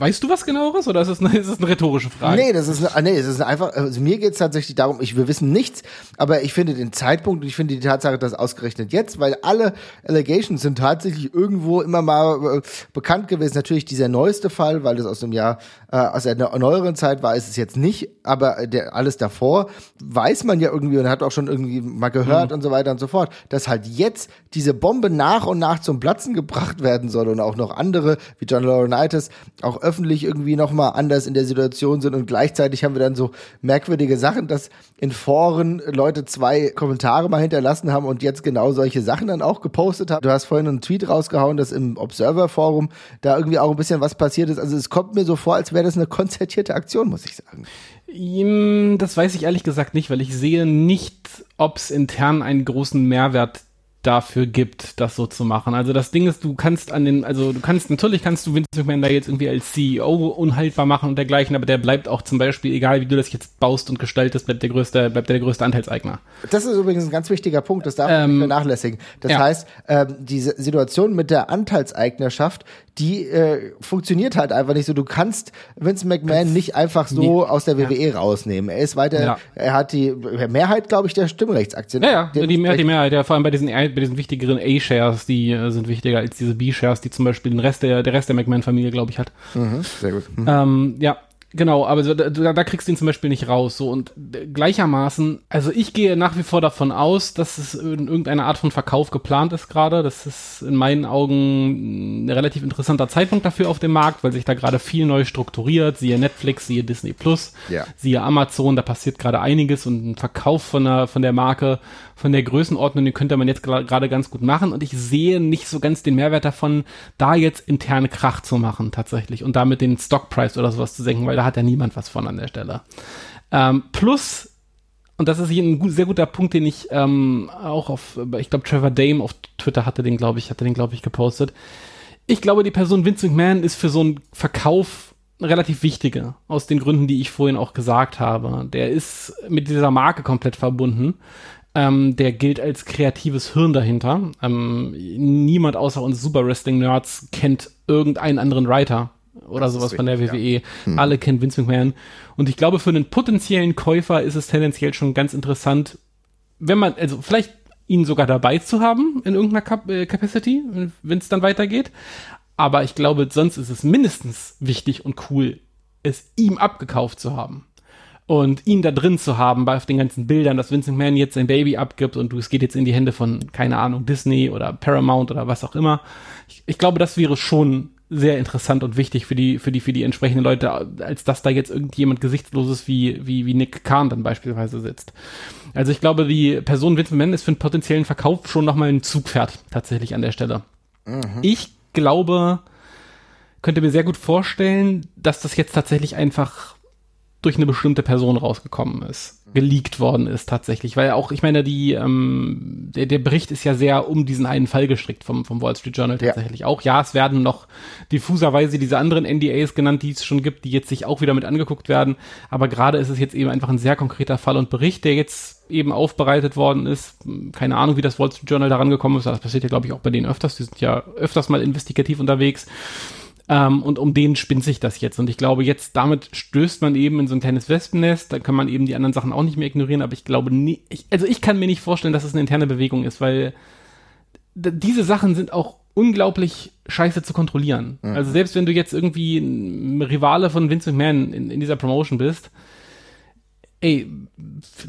Weißt du was genaueres oder ist es eine, ist es eine rhetorische Frage? Nee, das ist, eine, nee, das ist einfach, also mir geht es tatsächlich darum, ich, wir wissen nichts, aber ich finde den Zeitpunkt und ich finde die Tatsache, dass ausgerechnet jetzt, weil alle Allegations sind tatsächlich irgendwo immer mal äh, bekannt gewesen. Natürlich dieser neueste Fall, weil das aus dem Jahr, äh, aus einer neueren Zeit war, ist es jetzt nicht, aber der, alles davor weiß man ja irgendwie und hat auch schon irgendwie mal gehört mhm. und so weiter und so fort, dass halt jetzt diese Bombe nach und nach zum Platzen gebracht werden soll und auch noch andere, wie John Laurinaitis, auch öffentlich irgendwie nochmal anders in der Situation sind und gleichzeitig haben wir dann so merkwürdige Sachen, dass in Foren Leute zwei Kommentare mal hinterlassen haben und jetzt genau solche Sachen dann auch gepostet haben. Du hast vorhin einen Tweet rausgehauen, dass im Observer-Forum da irgendwie auch ein bisschen was passiert ist. Also es kommt mir so vor, als wäre das eine konzertierte Aktion, muss ich sagen. Das weiß ich ehrlich gesagt nicht, weil ich sehe nicht, ob es intern einen großen Mehrwert dafür gibt, das so zu machen. Also das Ding ist, du kannst an den, also du kannst, natürlich kannst du Vince McMahon da jetzt irgendwie als CEO unhaltbar machen und dergleichen, aber der bleibt auch zum Beispiel, egal wie du das jetzt baust und gestaltest, bleibt der größte, bleibt der, der größte Anteilseigner. Das ist übrigens ein ganz wichtiger Punkt, das darf man ähm, nicht vernachlässigen. Das ja. heißt, ähm, diese Situation mit der Anteilseignerschaft, die äh, funktioniert halt einfach nicht so. Du kannst Vince McMahon nicht einfach so nee. aus der WWE ja. rausnehmen. Er ist weiter, ja. er hat die Mehrheit, glaube ich, der Stimmrechtsaktien. Ja, ja, die, Mehrheit, die Mehrheit, ja, vor allem bei diesen, bei diesen wichtigeren A-Shares, die äh, sind wichtiger als diese B-Shares, die zum Beispiel den Rest der, der Rest der McMahon-Familie, glaube ich, hat. Mhm, sehr gut. Mhm. Ähm, ja, Genau, aber da, da kriegst du ihn zum Beispiel nicht raus. So und gleichermaßen, also ich gehe nach wie vor davon aus, dass es in irgendeiner Art von Verkauf geplant ist gerade. Das ist in meinen Augen ein relativ interessanter Zeitpunkt dafür auf dem Markt, weil sich da gerade viel neu strukturiert. Siehe Netflix, siehe Disney Plus, ja. siehe Amazon, da passiert gerade einiges und ein Verkauf von der von der Marke von der Größenordnung, den könnte man jetzt gerade ganz gut machen. Und ich sehe nicht so ganz den Mehrwert davon, da jetzt interne Krach zu machen tatsächlich und damit den Stockpreis oder sowas zu senken, weil da hat ja niemand was von an der Stelle. Ähm, plus, und das ist hier ein gut, sehr guter Punkt, den ich ähm, auch auf, ich glaube, Trevor Dame auf Twitter hatte den, glaube ich, hatte den, glaube ich, gepostet. Ich glaube, die Person Vince McMahon ist für so einen Verkauf relativ wichtige, aus den Gründen, die ich vorhin auch gesagt habe. Der ist mit dieser Marke komplett verbunden. Ähm, der gilt als kreatives Hirn dahinter. Ähm, niemand außer uns Super Wrestling Nerds kennt irgendeinen anderen Writer oder das sowas von der WWE. Ja. Hm. Alle kennen Vince McMahon. Und ich glaube, für einen potenziellen Käufer ist es tendenziell schon ganz interessant, wenn man, also vielleicht ihn sogar dabei zu haben in irgendeiner Cap äh, Capacity, wenn es dann weitergeht. Aber ich glaube, sonst ist es mindestens wichtig und cool, es ihm abgekauft zu haben und ihn da drin zu haben bei auf den ganzen Bildern, dass Vincent Mann jetzt sein Baby abgibt und du es geht jetzt in die Hände von keine Ahnung Disney oder Paramount oder was auch immer. Ich, ich glaube, das wäre schon sehr interessant und wichtig für die für die für die entsprechenden Leute, als dass da jetzt irgendjemand gesichtsloses wie wie wie Nick Kahn dann beispielsweise sitzt. Also ich glaube, die Person Vincent Mann ist für einen potenziellen Verkauf schon noch mal ein Zugpferd tatsächlich an der Stelle. Mhm. Ich glaube, könnte mir sehr gut vorstellen, dass das jetzt tatsächlich einfach durch eine bestimmte Person rausgekommen ist, geleakt worden ist tatsächlich, weil auch, ich meine, die, ähm, der, der Bericht ist ja sehr um diesen einen Fall gestrickt vom, vom Wall Street Journal tatsächlich ja. auch. Ja, es werden noch diffuserweise diese anderen NDAs genannt, die es schon gibt, die jetzt sich auch wieder mit angeguckt werden, aber gerade ist es jetzt eben einfach ein sehr konkreter Fall und Bericht, der jetzt eben aufbereitet worden ist. Keine Ahnung, wie das Wall Street Journal daran gekommen ist, das passiert ja, glaube ich, auch bei denen öfters, die sind ja öfters mal investigativ unterwegs. Ähm, und um den spinnt sich das jetzt. Und ich glaube, jetzt damit stößt man eben in so ein kleines Wespennest. Da kann man eben die anderen Sachen auch nicht mehr ignorieren. Aber ich glaube nie, ich, also ich kann mir nicht vorstellen, dass es eine interne Bewegung ist, weil diese Sachen sind auch unglaublich scheiße zu kontrollieren. Mhm. Also selbst wenn du jetzt irgendwie ein Rivale von Vince McMahon in, in dieser Promotion bist, ey,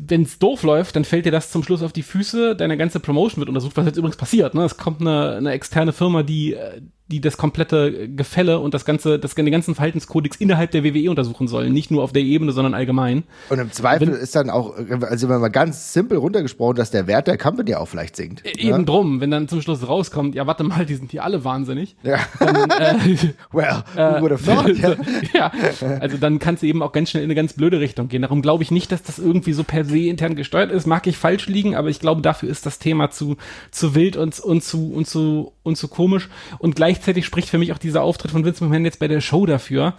wenn's doof läuft, dann fällt dir das zum Schluss auf die Füße, deine ganze Promotion wird untersucht, was jetzt übrigens passiert, ne? Es kommt eine, eine externe Firma, die äh, die das komplette Gefälle und das ganze, das, den ganzen Verhaltenskodex innerhalb der WWE untersuchen sollen. Nicht nur auf der Ebene, sondern allgemein. Und im Zweifel wenn, ist dann auch, also wenn man ganz simpel runtergesprochen, dass der Wert der Company auch vielleicht sinkt. E- eben ne? drum, wenn dann zum Schluss rauskommt, ja, warte mal, die sind hier alle wahnsinnig. Ja. Dann, äh, well, who would have thought? ja. ja, also dann kannst du eben auch ganz schnell in eine ganz blöde Richtung gehen. Darum glaube ich nicht, dass das irgendwie so per se intern gesteuert ist. Mag ich falsch liegen, aber ich glaube, dafür ist das Thema zu, zu wild und, und zu, und zu, und zu komisch. Und gleichzeitig spricht für mich auch dieser Auftritt von Vince McMahon jetzt bei der Show dafür,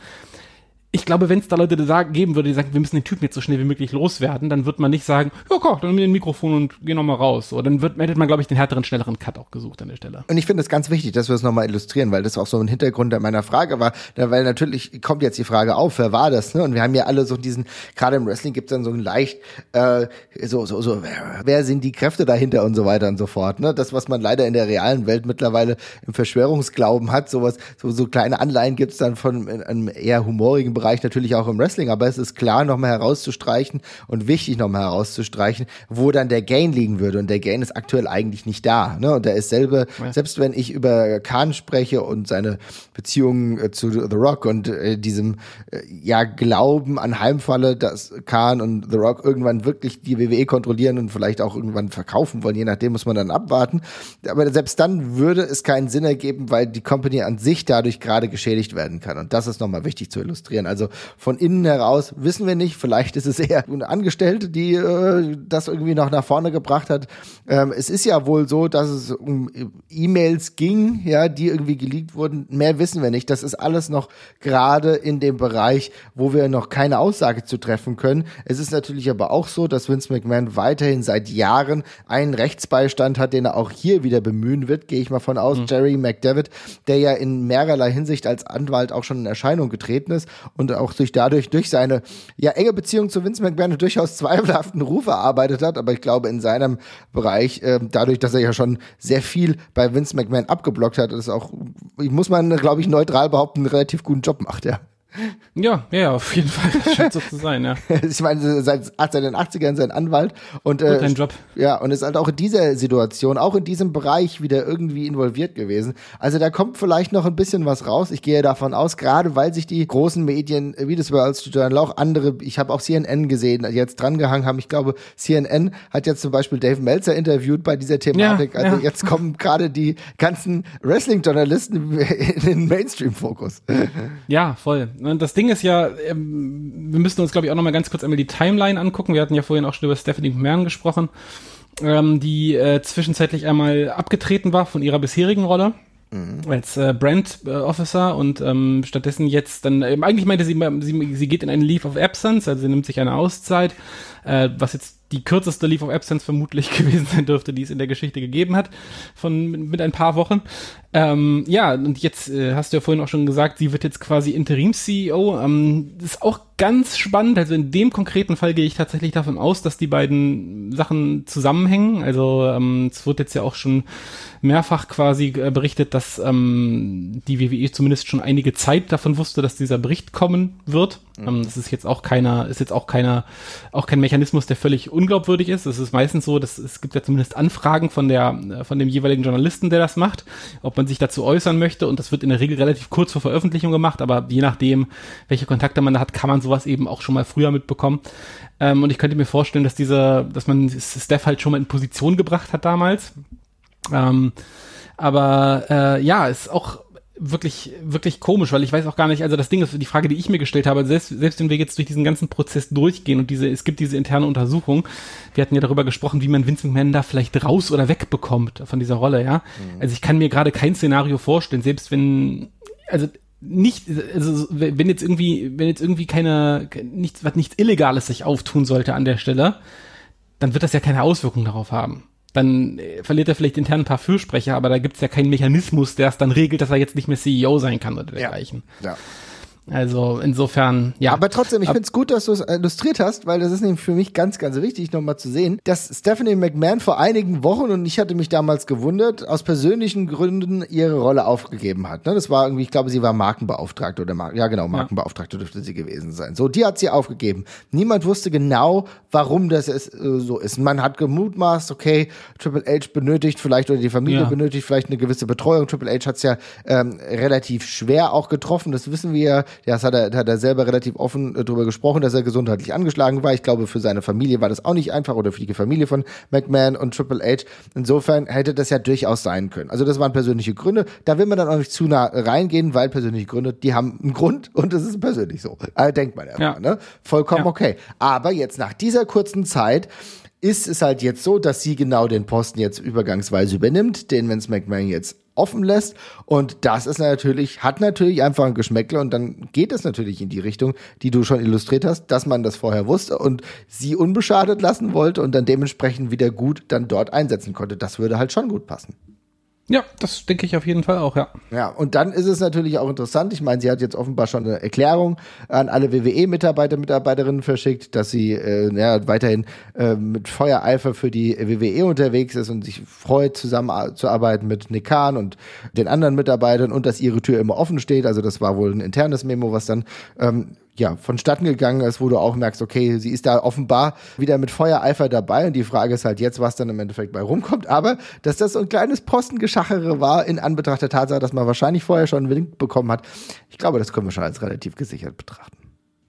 ich glaube, wenn es da Leute sagen, geben würde, die sagen, wir müssen den Typen jetzt so schnell wie möglich loswerden, dann wird man nicht sagen, ja komm, dann nimm den Mikrofon und geh nochmal raus. Oder dann wird, hätte man, glaube ich, den härteren, schnelleren Cut auch gesucht an der Stelle. Und ich finde es ganz wichtig, dass wir es nochmal illustrieren, weil das auch so ein Hintergrund meiner Frage war, weil natürlich kommt jetzt die Frage auf, wer war das? Ne? Und wir haben ja alle so diesen, gerade im Wrestling gibt es dann so ein leicht, äh, so, so, so, wer, wer sind die Kräfte dahinter und so weiter und so fort. Ne? Das, was man leider in der realen Welt mittlerweile im Verschwörungsglauben hat, sowas, so, so kleine Anleihen gibt es dann von einem eher humorigen Bereich natürlich auch im Wrestling, aber es ist klar nochmal herauszustreichen und wichtig nochmal herauszustreichen, wo dann der Gain liegen würde. Und der Gain ist aktuell eigentlich nicht da. Ne? Und der ist selber, ja. selbst wenn ich über Khan spreche und seine Beziehungen äh, zu The Rock und äh, diesem äh, ja Glauben an Heimfalle, dass Khan und The Rock irgendwann wirklich die WWE kontrollieren und vielleicht auch irgendwann verkaufen wollen, je nachdem muss man dann abwarten. Aber selbst dann würde es keinen Sinn ergeben, weil die Company an sich dadurch gerade geschädigt werden kann. Und das ist nochmal wichtig zu illustrieren. Also von innen heraus wissen wir nicht. Vielleicht ist es eher eine Angestellte, die äh, das irgendwie noch nach vorne gebracht hat. Ähm, es ist ja wohl so, dass es um E-Mails ging, ja, die irgendwie geleakt wurden. Mehr wissen wir nicht. Das ist alles noch gerade in dem Bereich, wo wir noch keine Aussage zu treffen können. Es ist natürlich aber auch so, dass Vince McMahon weiterhin seit Jahren einen Rechtsbeistand hat, den er auch hier wieder bemühen wird, gehe ich mal von aus. Mhm. Jerry McDevitt, der ja in mehrerlei Hinsicht als Anwalt auch schon in Erscheinung getreten ist und auch durch dadurch durch seine ja enge Beziehung zu Vince McMahon durchaus zweifelhaften Ruf erarbeitet hat, aber ich glaube in seinem Bereich äh, dadurch, dass er ja schon sehr viel bei Vince McMahon abgeblockt hat, ist auch ich muss man glaube ich neutral behaupten einen relativ guten Job macht, ja. Ja, ja, auf jeden Fall. Das scheint so zu sein, ja. ich meine, seit, seit den 80ern sein Anwalt und äh, Gut, Job. ja, und ist halt auch in dieser Situation, auch in diesem Bereich wieder irgendwie involviert gewesen. Also da kommt vielleicht noch ein bisschen was raus. Ich gehe davon aus, gerade weil sich die großen Medien wie das World Street Journal auch andere, ich habe auch CNN gesehen, jetzt drangehangen haben. Ich glaube, CNN hat jetzt zum Beispiel Dave Meltzer interviewt bei dieser Thematik. Ja, also ja. jetzt kommen gerade die ganzen Wrestling-Journalisten in den Mainstream-Fokus. Ja, voll. Das Ding ist ja, ähm, wir müssen uns, glaube ich, auch noch mal ganz kurz einmal die Timeline angucken. Wir hatten ja vorhin auch schon über Stephanie McMahon gesprochen, ähm, die äh, zwischenzeitlich einmal abgetreten war von ihrer bisherigen Rolle. Mhm. als äh, Brand äh, Officer und ähm, stattdessen jetzt dann ähm, eigentlich meinte sie, sie sie geht in einen Leave of Absence, also sie nimmt sich eine Auszeit, äh, was jetzt die kürzeste Leave of Absence vermutlich gewesen sein dürfte, die es in der Geschichte gegeben hat, von mit ein paar Wochen. Ähm, ja, und jetzt äh, hast du ja vorhin auch schon gesagt, sie wird jetzt quasi Interims-CEO. Ähm, ist auch ganz spannend. Also in dem konkreten Fall gehe ich tatsächlich davon aus, dass die beiden Sachen zusammenhängen. Also ähm, es wird jetzt ja auch schon mehrfach quasi äh, berichtet, dass ähm, die WWE zumindest schon einige Zeit davon wusste, dass dieser Bericht kommen wird. Mhm. Ähm, das ist jetzt auch keiner, ist jetzt auch keiner, auch kein Mechanismus, der völlig unglaubwürdig ist. Es ist meistens so, dass es gibt ja zumindest Anfragen von der, äh, von dem jeweiligen Journalisten, der das macht, ob man sich dazu äußern möchte. Und das wird in der Regel relativ kurz vor Veröffentlichung gemacht, aber je nachdem, welche Kontakte man da hat, kann man sowas eben auch schon mal früher mitbekommen. Ähm, und ich könnte mir vorstellen, dass dieser, dass man Steph halt schon mal in Position gebracht hat damals ähm, aber äh, ja, ist auch wirklich, wirklich komisch, weil ich weiß auch gar nicht, also das Ding ist, die Frage, die ich mir gestellt habe, selbst, selbst wenn wir jetzt durch diesen ganzen Prozess durchgehen und diese, es gibt diese interne Untersuchung, wir hatten ja darüber gesprochen, wie man Vince McMahon da vielleicht raus oder wegbekommt von dieser Rolle, ja. Mhm. Also ich kann mir gerade kein Szenario vorstellen, selbst wenn, also nicht, also wenn jetzt irgendwie, wenn jetzt irgendwie keine, nichts, was nichts Illegales sich auftun sollte an der Stelle, dann wird das ja keine Auswirkungen darauf haben dann äh, verliert er vielleicht intern ein paar Fürsprecher, aber da gibt es ja keinen Mechanismus, der es dann regelt, dass er jetzt nicht mehr CEO sein kann oder dergleichen. Ja. ja. Also insofern, ja. Aber trotzdem, ich finde es gut, dass du es illustriert hast, weil das ist nämlich für mich ganz, ganz wichtig, nochmal zu sehen, dass Stephanie McMahon vor einigen Wochen, und ich hatte mich damals gewundert, aus persönlichen Gründen ihre Rolle aufgegeben hat. Ne? Das war irgendwie, ich glaube, sie war Markenbeauftragte oder Mar ja genau, Markenbeauftragte dürfte sie gewesen sein. So, die hat sie aufgegeben. Niemand wusste genau, warum das ist, äh, so ist. Man hat gemutmaßt, okay, Triple H benötigt vielleicht oder die Familie ja. benötigt vielleicht eine gewisse Betreuung. Triple H hat es ja ähm, relativ schwer auch getroffen, das wissen wir ja das hat er, hat er selber relativ offen äh, darüber gesprochen, dass er gesundheitlich angeschlagen war. Ich glaube, für seine Familie war das auch nicht einfach oder für die Familie von McMahon und Triple H. Insofern hätte das ja durchaus sein können. Also das waren persönliche Gründe. Da will man dann auch nicht zu nah reingehen, weil persönliche Gründe, die haben einen Grund und das ist persönlich so. Also denkt man ja. ne? Vollkommen ja. okay. Aber jetzt nach dieser kurzen Zeit ist es halt jetzt so, dass sie genau den Posten jetzt übergangsweise übernimmt, den Vince McMahon jetzt offen lässt. Und das ist natürlich, hat natürlich einfach ein Geschmäckle und dann geht es natürlich in die Richtung, die du schon illustriert hast, dass man das vorher wusste und sie unbeschadet lassen wollte und dann dementsprechend wieder gut dann dort einsetzen konnte. Das würde halt schon gut passen. Ja, das denke ich auf jeden Fall auch, ja. Ja, und dann ist es natürlich auch interessant. Ich meine, sie hat jetzt offenbar schon eine Erklärung an alle WWE-Mitarbeiter, Mitarbeiterinnen verschickt, dass sie äh, ja, weiterhin äh, mit Feuereifer für die WWE unterwegs ist und sich freut, zusammenzuarbeiten mit Nick Khan und den anderen Mitarbeitern und dass ihre Tür immer offen steht. Also das war wohl ein internes Memo, was dann ähm, ja, vonstatten gegangen ist, wo du auch merkst, okay, sie ist da offenbar wieder mit Feuereifer dabei und die Frage ist halt jetzt, was dann im Endeffekt bei rumkommt. Aber dass das so ein kleines Postengeschachere war in Anbetracht der Tatsache, dass man wahrscheinlich vorher schon einen Link bekommen hat, ich glaube, das können wir schon als relativ gesichert betrachten.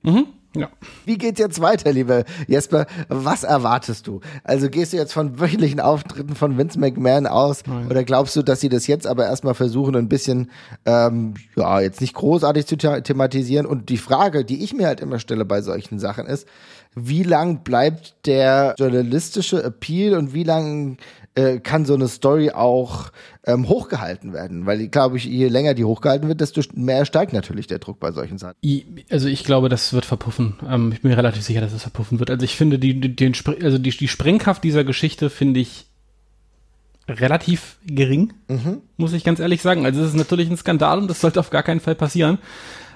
Mhm. Ja. Wie geht's jetzt weiter, liebe Jesper? Was erwartest du? Also gehst du jetzt von wöchentlichen Auftritten von Vince McMahon aus Nein. oder glaubst du, dass sie das jetzt aber erstmal versuchen, ein bisschen, ähm, ja, jetzt nicht großartig zu thematisieren? Und die Frage, die ich mir halt immer stelle bei solchen Sachen ist, wie lang bleibt der journalistische Appeal und wie lang äh, kann so eine Story auch ähm, hochgehalten werden. Weil, glaube ich, je länger die hochgehalten wird, desto mehr steigt natürlich der Druck bei solchen Sachen. Also ich glaube, das wird verpuffen. Ähm, ich bin mir relativ sicher, dass es verpuffen wird. Also ich finde, die, die, den, also die, die Sprengkraft dieser Geschichte finde ich relativ gering, mhm. muss ich ganz ehrlich sagen. Also es ist natürlich ein Skandal und das sollte auf gar keinen Fall passieren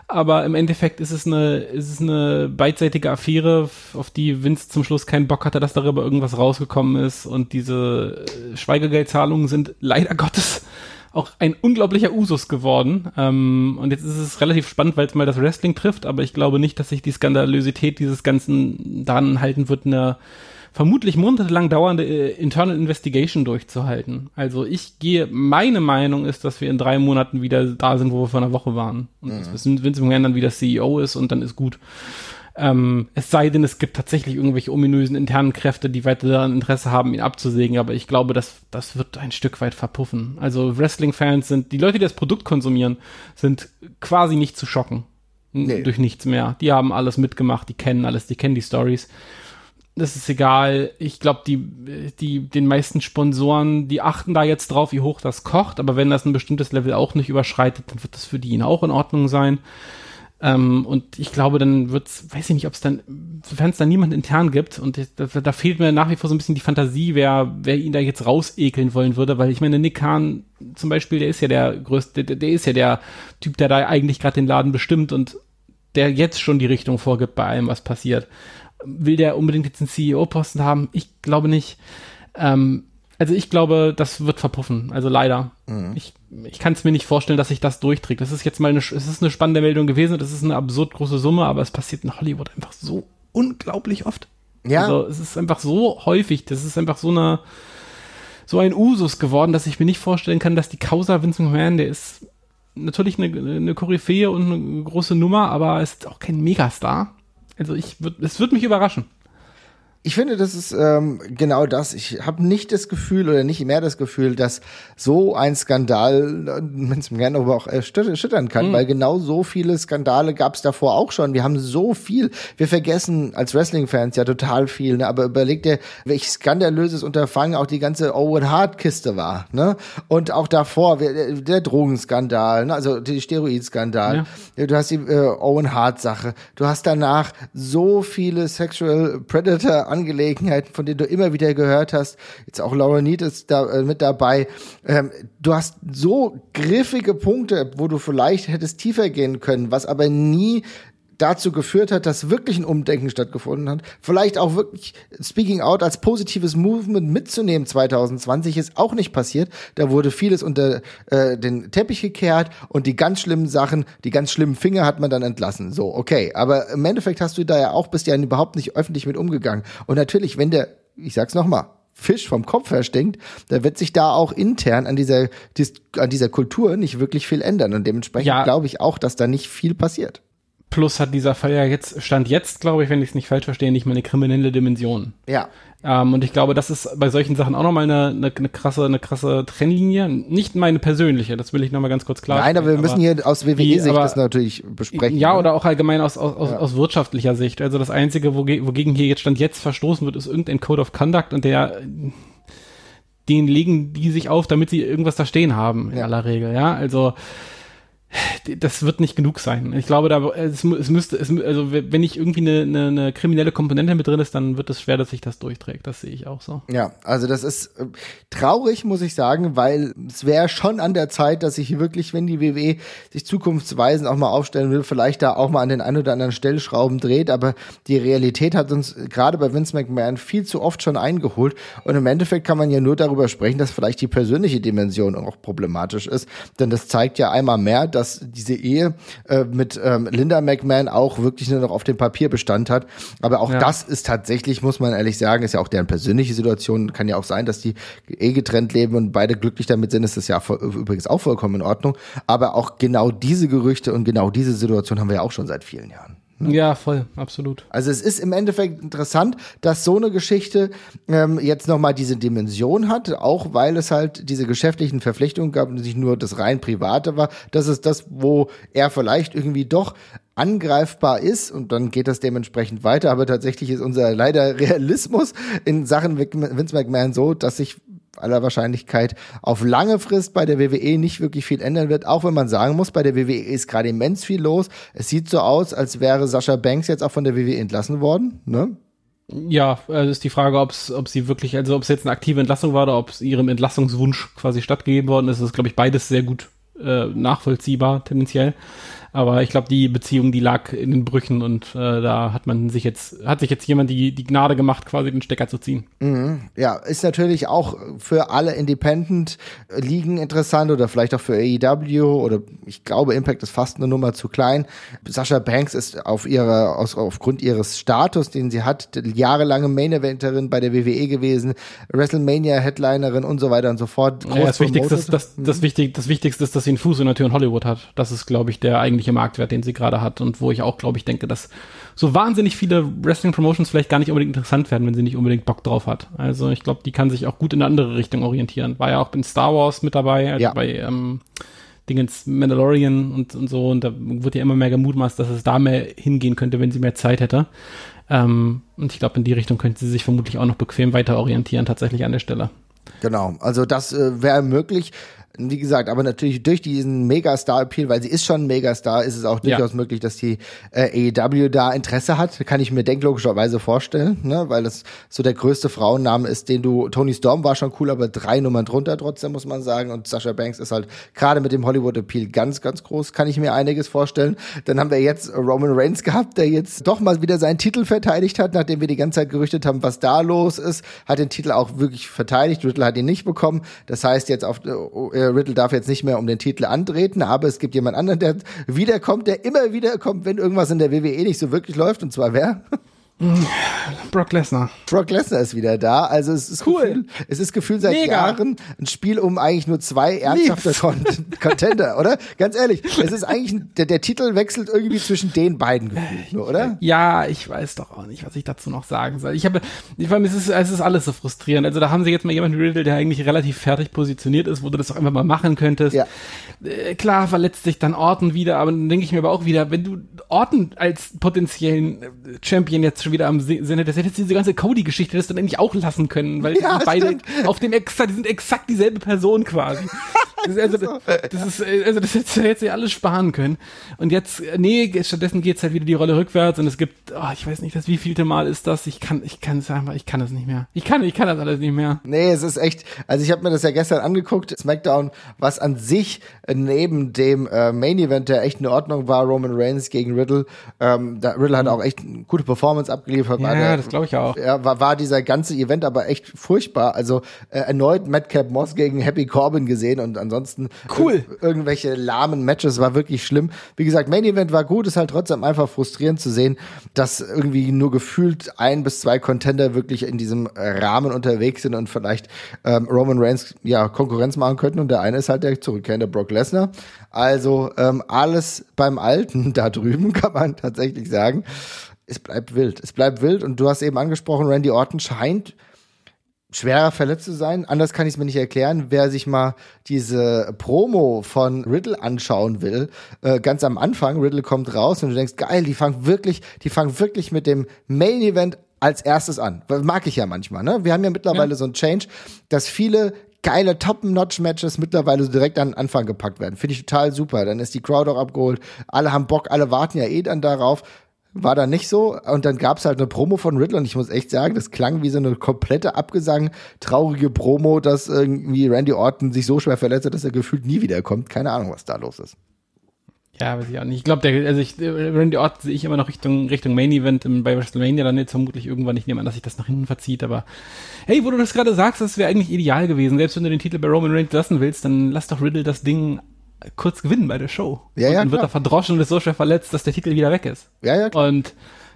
aber im Endeffekt ist es eine, ist es eine beidseitige Affäre, auf die Vince zum Schluss keinen Bock hatte, dass darüber irgendwas rausgekommen ist und diese äh, Schweigegeldzahlungen sind leider Gottes auch ein unglaublicher Usus geworden. Ähm, und jetzt ist es relativ spannend, weil es mal das Wrestling trifft, aber ich glaube nicht, dass sich die Skandalösität dieses Ganzen daran halten wird, eine vermutlich monatelang dauernde äh, Internal Investigation durchzuhalten. Also ich gehe, meine Meinung ist, dass wir in drei Monaten wieder da sind, wo wir vor einer Woche waren. Und mhm. dass Vince McMahon dann wieder CEO ist und dann ist gut. Ähm, es sei denn, es gibt tatsächlich irgendwelche ominösen internen Kräfte, die weiter daran Interesse haben, ihn abzusägen, aber ich glaube, das, das wird ein Stück weit verpuffen. Also Wrestling-Fans sind, die Leute, die das Produkt konsumieren, sind quasi nicht zu schocken. Nee. Durch nichts mehr. Die haben alles mitgemacht, die kennen alles, die kennen die Stories das ist egal. Ich glaube, die, die, den meisten Sponsoren, die achten da jetzt drauf, wie hoch das kocht. Aber wenn das ein bestimmtes Level auch nicht überschreitet, dann wird das für die auch in Ordnung sein. Ähm, und ich glaube, dann wird's, weiß ich nicht, ob es dann, sofern es da niemand intern gibt, und da, da, fehlt mir nach wie vor so ein bisschen die Fantasie, wer, wer ihn da jetzt rausekeln wollen würde, weil ich meine, Nick Kahn zum Beispiel, der ist ja der größte, der, der ist ja der Typ, der da eigentlich gerade den Laden bestimmt und der jetzt schon die Richtung vorgibt bei allem, was passiert will der unbedingt jetzt einen CEO-Posten haben? Ich glaube nicht. Ähm, also ich glaube, das wird verpuffen. Also leider. Mhm. Ich, ich kann es mir nicht vorstellen, dass sich das durchträgt. Das ist jetzt mal eine, es ist eine spannende Meldung gewesen. Das ist eine absurd große Summe, aber es passiert in Hollywood einfach so unglaublich oft. Ja. Also es ist einfach so häufig. Das ist einfach so eine, so ein Usus geworden, dass ich mir nicht vorstellen kann, dass die Causa Vince McMahon, der ist natürlich eine, eine Koryphäe und eine große Nummer, aber ist auch kein Megastar. Also ich würde, es würde mich überraschen. Ich finde, das ist ähm, genau das. Ich habe nicht das Gefühl oder nicht mehr das Gefühl, dass so ein Skandal Vince McMahon aber auch erschüttern kann, mhm. weil genau so viele Skandale gab es davor auch schon. Wir haben so viel. Wir vergessen als Wrestling-Fans ja total viel. Ne? Aber überleg dir, welch skandalöses Unterfangen auch die ganze Owen Hart-Kiste war. Ne? Und auch davor der, der Drogenskandal, ne? also die Steroid-Skandal. Ja. Du hast die äh, Owen Hart-Sache. Du hast danach so viele Sexual Predator-Angelegenheiten, von denen du immer wieder gehört hast. Jetzt auch Laura Need ist da äh, mit dabei. Ähm, du hast so griffige Punkte, wo du vielleicht hättest tiefer gehen können, was aber nie dazu geführt hat, dass wirklich ein Umdenken stattgefunden hat. Vielleicht auch wirklich Speaking Out als positives Movement mitzunehmen 2020 ist auch nicht passiert. Da wurde vieles unter äh, den Teppich gekehrt und die ganz schlimmen Sachen, die ganz schlimmen Finger hat man dann entlassen. So, okay. Aber im Endeffekt hast du da ja auch, bist ja überhaupt nicht öffentlich mit umgegangen. Und natürlich, wenn der, ich sag's nochmal, Fisch vom Kopf her stinkt, da wird sich da auch intern an dieser, an dieser Kultur nicht wirklich viel ändern. Und dementsprechend ja. glaube ich auch, dass da nicht viel passiert. Plus hat dieser Fall ja jetzt, stand jetzt, glaube ich, wenn ich es nicht falsch verstehe, nicht mal eine kriminelle Dimension. Ja. Ähm, und ich glaube, das ist bei solchen Sachen auch nochmal eine, eine, eine krasse, eine krasse Trennlinie. Nicht meine persönliche, das will ich nochmal ganz kurz klar Nein, aber wir müssen hier aus WWE-Sicht das natürlich besprechen. Ja, ne? oder auch allgemein aus, aus, ja. aus wirtschaftlicher Sicht. Also das Einzige, wogegen hier jetzt Stand jetzt verstoßen wird, ist irgendein Code of Conduct und der den legen die sich auf, damit sie irgendwas da stehen haben, in ja. aller Regel, ja. Also das wird nicht genug sein. Ich glaube, da es, es müsste, es, also wenn nicht irgendwie eine, eine, eine kriminelle Komponente mit drin ist, dann wird es schwer, dass sich das durchträgt. Das sehe ich auch so. Ja, also das ist äh, traurig, muss ich sagen, weil es wäre schon an der Zeit, dass sich wirklich, wenn die WWE sich zukunftsweisend auch mal aufstellen will, vielleicht da auch mal an den ein oder anderen Stellschrauben dreht. Aber die Realität hat uns gerade bei Vince McMahon viel zu oft schon eingeholt. Und im Endeffekt kann man ja nur darüber sprechen, dass vielleicht die persönliche Dimension auch problematisch ist. Denn das zeigt ja einmal mehr, dass diese Ehe äh, mit ähm, Linda McMahon auch wirklich nur noch auf dem Papier Bestand hat. Aber auch ja. das ist tatsächlich, muss man ehrlich sagen, ist ja auch deren persönliche Situation. Kann ja auch sein, dass die eh getrennt leben und beide glücklich damit sind. Ist das ja übrigens auch vollkommen in Ordnung. Aber auch genau diese Gerüchte und genau diese Situation haben wir ja auch schon seit vielen Jahren. Ne? Ja, voll, absolut. Also es ist im Endeffekt interessant, dass so eine Geschichte ähm, jetzt nochmal diese Dimension hat, auch weil es halt diese geschäftlichen Verpflichtungen gab und nicht nur das rein private war. Das ist das, wo er vielleicht irgendwie doch angreifbar ist und dann geht das dementsprechend weiter. Aber tatsächlich ist unser leider Realismus in Sachen Vince McMahon so, dass sich aller Wahrscheinlichkeit auf lange Frist bei der WWE nicht wirklich viel ändern wird, auch wenn man sagen muss, bei der WWE ist gerade immens viel los. Es sieht so aus, als wäre Sascha Banks jetzt auch von der WWE entlassen worden, ne? Ja, also ist die Frage, ob's, ob sie wirklich, also ob es jetzt eine aktive Entlassung war oder ob es ihrem Entlassungswunsch quasi stattgegeben worden ist, ist, glaube ich, beides sehr gut äh, nachvollziehbar, tendenziell. Aber ich glaube, die Beziehung, die lag in den Brüchen und äh, da hat man sich jetzt, hat sich jetzt jemand die, die Gnade gemacht, quasi den Stecker zu ziehen. Mhm. Ja, ist natürlich auch für alle Independent-Ligen interessant oder vielleicht auch für AEW oder ich glaube, Impact ist fast eine Nummer zu klein. Sascha Banks ist auf ihrer, aus, aufgrund ihres Status, den sie hat, jahrelange Main-Eventerin bei der WWE gewesen, WrestleMania-Headlinerin und so weiter und so fort. Ja, das, Wichtigste, das, das, das, mhm. wichtig, das Wichtigste ist, dass sie einen Fuß in der Tür in Hollywood hat. Das ist, glaube ich, der eigentliche Marktwert, den sie gerade hat und wo ich auch, glaube ich, denke, dass so wahnsinnig viele Wrestling-Promotions vielleicht gar nicht unbedingt interessant werden, wenn sie nicht unbedingt Bock drauf hat. Also ich glaube, die kann sich auch gut in eine andere Richtung orientieren. War ja auch in Star Wars mit dabei, also ja. bei ähm, Dingens Mandalorian und, und so. Und da wird ja immer mehr gemutmaßt, dass es da mehr hingehen könnte, wenn sie mehr Zeit hätte. Ähm, und ich glaube, in die Richtung könnte sie sich vermutlich auch noch bequem weiter orientieren, tatsächlich an der Stelle. Genau, also das äh, wäre möglich wie gesagt, aber natürlich durch diesen Megastar-Appeal, weil sie ist schon ein Megastar, ist es auch durchaus ja. möglich, dass die äh, AEW da Interesse hat. Kann ich mir denklogischerweise vorstellen, ne? weil das so der größte Frauenname ist, den du, Tony Storm war schon cool, aber drei Nummern drunter trotzdem, muss man sagen. Und Sasha Banks ist halt gerade mit dem Hollywood-Appeal ganz, ganz groß. Kann ich mir einiges vorstellen. Dann haben wir jetzt Roman Reigns gehabt, der jetzt doch mal wieder seinen Titel verteidigt hat, nachdem wir die ganze Zeit gerüchtet haben, was da los ist. Hat den Titel auch wirklich verteidigt. Riddle hat ihn nicht bekommen. Das heißt jetzt auf äh, Riddle darf jetzt nicht mehr um den Titel antreten, aber es gibt jemand anderen, der wiederkommt, der immer wieder kommt, wenn irgendwas in der WWE nicht so wirklich läuft. Und zwar wer? Brock Lesnar. Brock Lesnar ist wieder da. Also es ist Cool. Gefühl, es ist gefühlt seit Mega. Jahren ein Spiel um eigentlich nur zwei ernsthafte Con Contender, oder? Ganz ehrlich, es ist eigentlich ein, der, der Titel wechselt irgendwie zwischen den beiden gefühlt, oder? Ja, ich weiß doch auch nicht, was ich dazu noch sagen soll. Ich habe, ich meine, es ist, es ist alles so frustrierend. Also da haben sie jetzt mal jemanden Riddle, der eigentlich relativ fertig positioniert ist, wo du das doch einfach mal machen könntest. Ja. Äh, klar verletzt sich dann Orton wieder, aber dann denke ich mir aber auch wieder, wenn du Orton als potenziellen äh, Champion jetzt schon wieder am Sinne, das hättest diese ganze Cody-Geschichte das dann eigentlich auch lassen können, weil die Ja, beide stimmt. auf dem exakt, die sind exakt dieselbe Person quasi. Das ist, also, das ist, also das hättest du ja alles sparen können. Und jetzt, nee, stattdessen geht's halt wieder die Rolle rückwärts und es gibt, oh, ich weiß nicht, das wievielte Mal ist das? Ich kann, ich kann es einfach, ich kann das nicht mehr. Ich kann, ich kann das alles nicht mehr. Nee, es ist echt, also ich habe mir das ja gestern angeguckt, SmackDown, was an sich neben dem äh, Main Event, der echt in Ordnung war, Roman Reigns gegen Riddle, ähm, da, Riddle hat auch echt eine gute Performance abgeliefert. Ja, der, das glaube ich auch. Ja, war, war dieser ganze Event aber echt furchtbar. Also äh, erneut Madcap Moss gegen Happy Corbin gesehen und ansonsten Cool. ir- irgendwelche lahmen Matches war wirklich schlimm. Wie gesagt, Main Event war gut, ist halt trotzdem einfach frustrierend zu sehen, dass irgendwie nur gefühlt ein bis zwei Contender wirklich in diesem äh, Rahmen unterwegs sind und vielleicht ähm, Roman Reigns ja Konkurrenz machen könnten und der eine ist halt der zurückkehrende Brock Lesnar. Also ähm, alles beim Alten da drüben, kann man tatsächlich sagen. Es bleibt wild. Es bleibt wild und du hast eben angesprochen, Randy Orton scheint schwerer verletzt zu sein. Anders kann ich es mir nicht erklären. Wer sich mal diese Promo von Riddle anschauen will, äh, ganz am Anfang, Riddle kommt raus und du denkst, geil, die fangen wirklich, die fangen wirklich mit dem Main Event als erstes an. Mag ich ja manchmal, ne? Wir haben ja mittlerweile so ein Change, dass viele geile Top-Notch-Matches mittlerweile so direkt an den Anfang gepackt werden. Finde ich total super. Dann ist die Crowd auch abgeholt. Alle haben Bock, alle warten ja eh dann darauf. War da nicht so. Und dann gab's halt eine Promo von Riddle und ich muss echt sagen, das klang wie so eine komplette Abgesang, traurige Promo, dass irgendwie Randy Orton sich so schwer verletzt hat, dass er gefühlt nie wiederkommt. Keine Ahnung, was da los ist. Ja, weiß ich auch nicht. Ich glaube, also ich, Randy Orton sehe ich immer noch Richtung, Richtung Main Event bei WrestleMania dann jetzt vermutlich irgendwann. Ich nehme an, dass sich das nach hinten verzieht, aber hey, wo du das gerade sagst, das wäre eigentlich ideal gewesen. Selbst wenn du den Titel bei Roman Reigns lassen willst, dann lass doch Riddle das Ding kurz gewinnen bei der Show. Ja, und ja, dann wird er verdroschen und ist so schwer verletzt, dass der Titel wieder weg ist. Ja, ja, klar. Und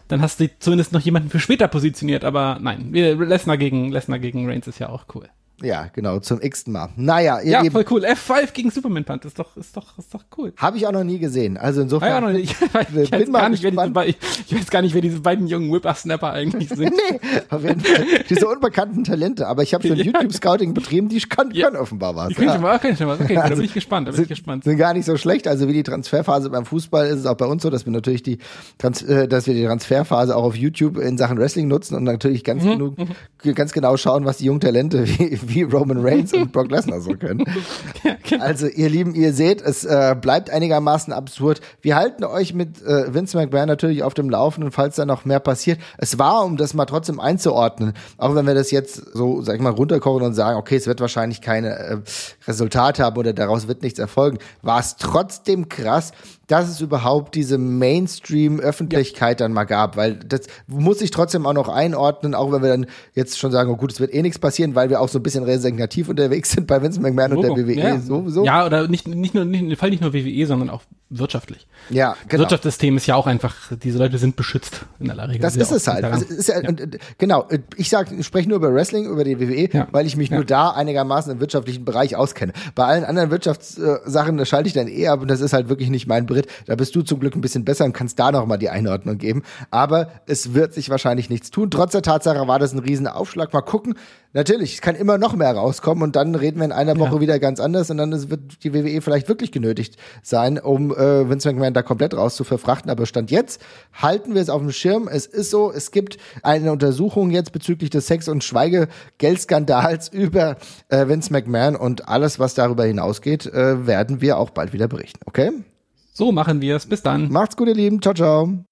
dann hast du zumindest noch jemanden für später positioniert, aber nein, Lesnar gegen, Lesnar gegen Reigns ist ja auch cool. Ja, genau, zum x-ten Mal. Naja, ihr Ja, Lieben, voll cool. F5 gegen Superman Punt ist doch, ist doch, ist doch cool. habe ich auch noch nie gesehen. Also insofern. ja. Ich, weiß- ich, Bin mal gar nicht, wer diese, ich weiß gar nicht, wer diese beiden jungen Whippersnapper eigentlich sind. Nee, auf jeden Fall. Diese unbekannten Talente. Aber ich habe schon Ja. YouTube-Scouting betrieben, die können, Ja. können offenbar was. Die können Ja. schon mal, okay, schon mal. Okay, da Also, bin ich gespannt, da bin ich gespannt. sind gar nicht so schlecht. Also wie die Transferphase beim Fußball ist es auch bei uns so, dass wir natürlich die, Trans äh, dass wir die Transferphase auch auf YouTube in Sachen Wrestling nutzen und natürlich ganz, genug, ganz genau schauen, was die jungen Talente wie, wie Roman Reigns und Brock Lesnar so können. Genau. Also ihr Lieben, ihr seht, es äh, bleibt einigermaßen absurd. Wir halten euch mit äh, Vince McMahon natürlich auf dem Laufenden, falls da noch mehr passiert. Es war, um das mal trotzdem einzuordnen, auch wenn wir das jetzt so, sag ich mal, runterkochen und sagen, okay, es wird wahrscheinlich keine äh, Resultate haben oder daraus wird nichts erfolgen, war es trotzdem krass, dass es überhaupt diese Mainstream-Öffentlichkeit dann mal gab, weil das muss ich trotzdem auch noch einordnen, auch wenn wir dann jetzt schon sagen, oh gut, es wird eh nichts passieren, weil wir auch so ein bisschen resignativ unterwegs sind bei Vince McMahon und der Logo. WWE ja. sowieso. Ja, oder nicht, nicht nur, nicht, im Fall nicht nur WWE, sondern auch wirtschaftlich. Ja, genau. Wirtschaftssystem ist ja auch einfach, diese Leute sind beschützt in aller Regel. Das ist es halt. Es ist ja, Und, äh, genau, äh, ich sag, ich spreche nur über Wrestling, über die WWE, Ja. weil ich mich Ja. nur da einigermaßen im wirtschaftlichen Bereich auskenne. Bei allen anderen Wirtschaftssachen da schalte ich dann eh ab und das ist halt wirklich nicht mein Brit. Da bist du zum Glück ein bisschen besser und kannst da noch mal die Einordnung geben. Aber es wird sich wahrscheinlich nichts tun. Trotz der Tatsache war das ein riesen Aufschlag. Mal gucken. Natürlich, es kann immer noch mehr rauskommen und dann reden wir in einer Woche wieder ganz anders und dann wird die WWE vielleicht wirklich genötigt sein, um äh, Vince McMahon da komplett raus zu verfrachten. Aber Stand jetzt halten wir es auf dem Schirm. Es ist so, es gibt eine Untersuchung jetzt bezüglich des Sex- und Schweigegeldskandals über äh, Vince McMahon und alles, was darüber hinausgeht, äh, werden wir auch bald wieder berichten. Okay? So machen wir es. Bis dann. Macht's gut, ihr Lieben. Ciao, ciao.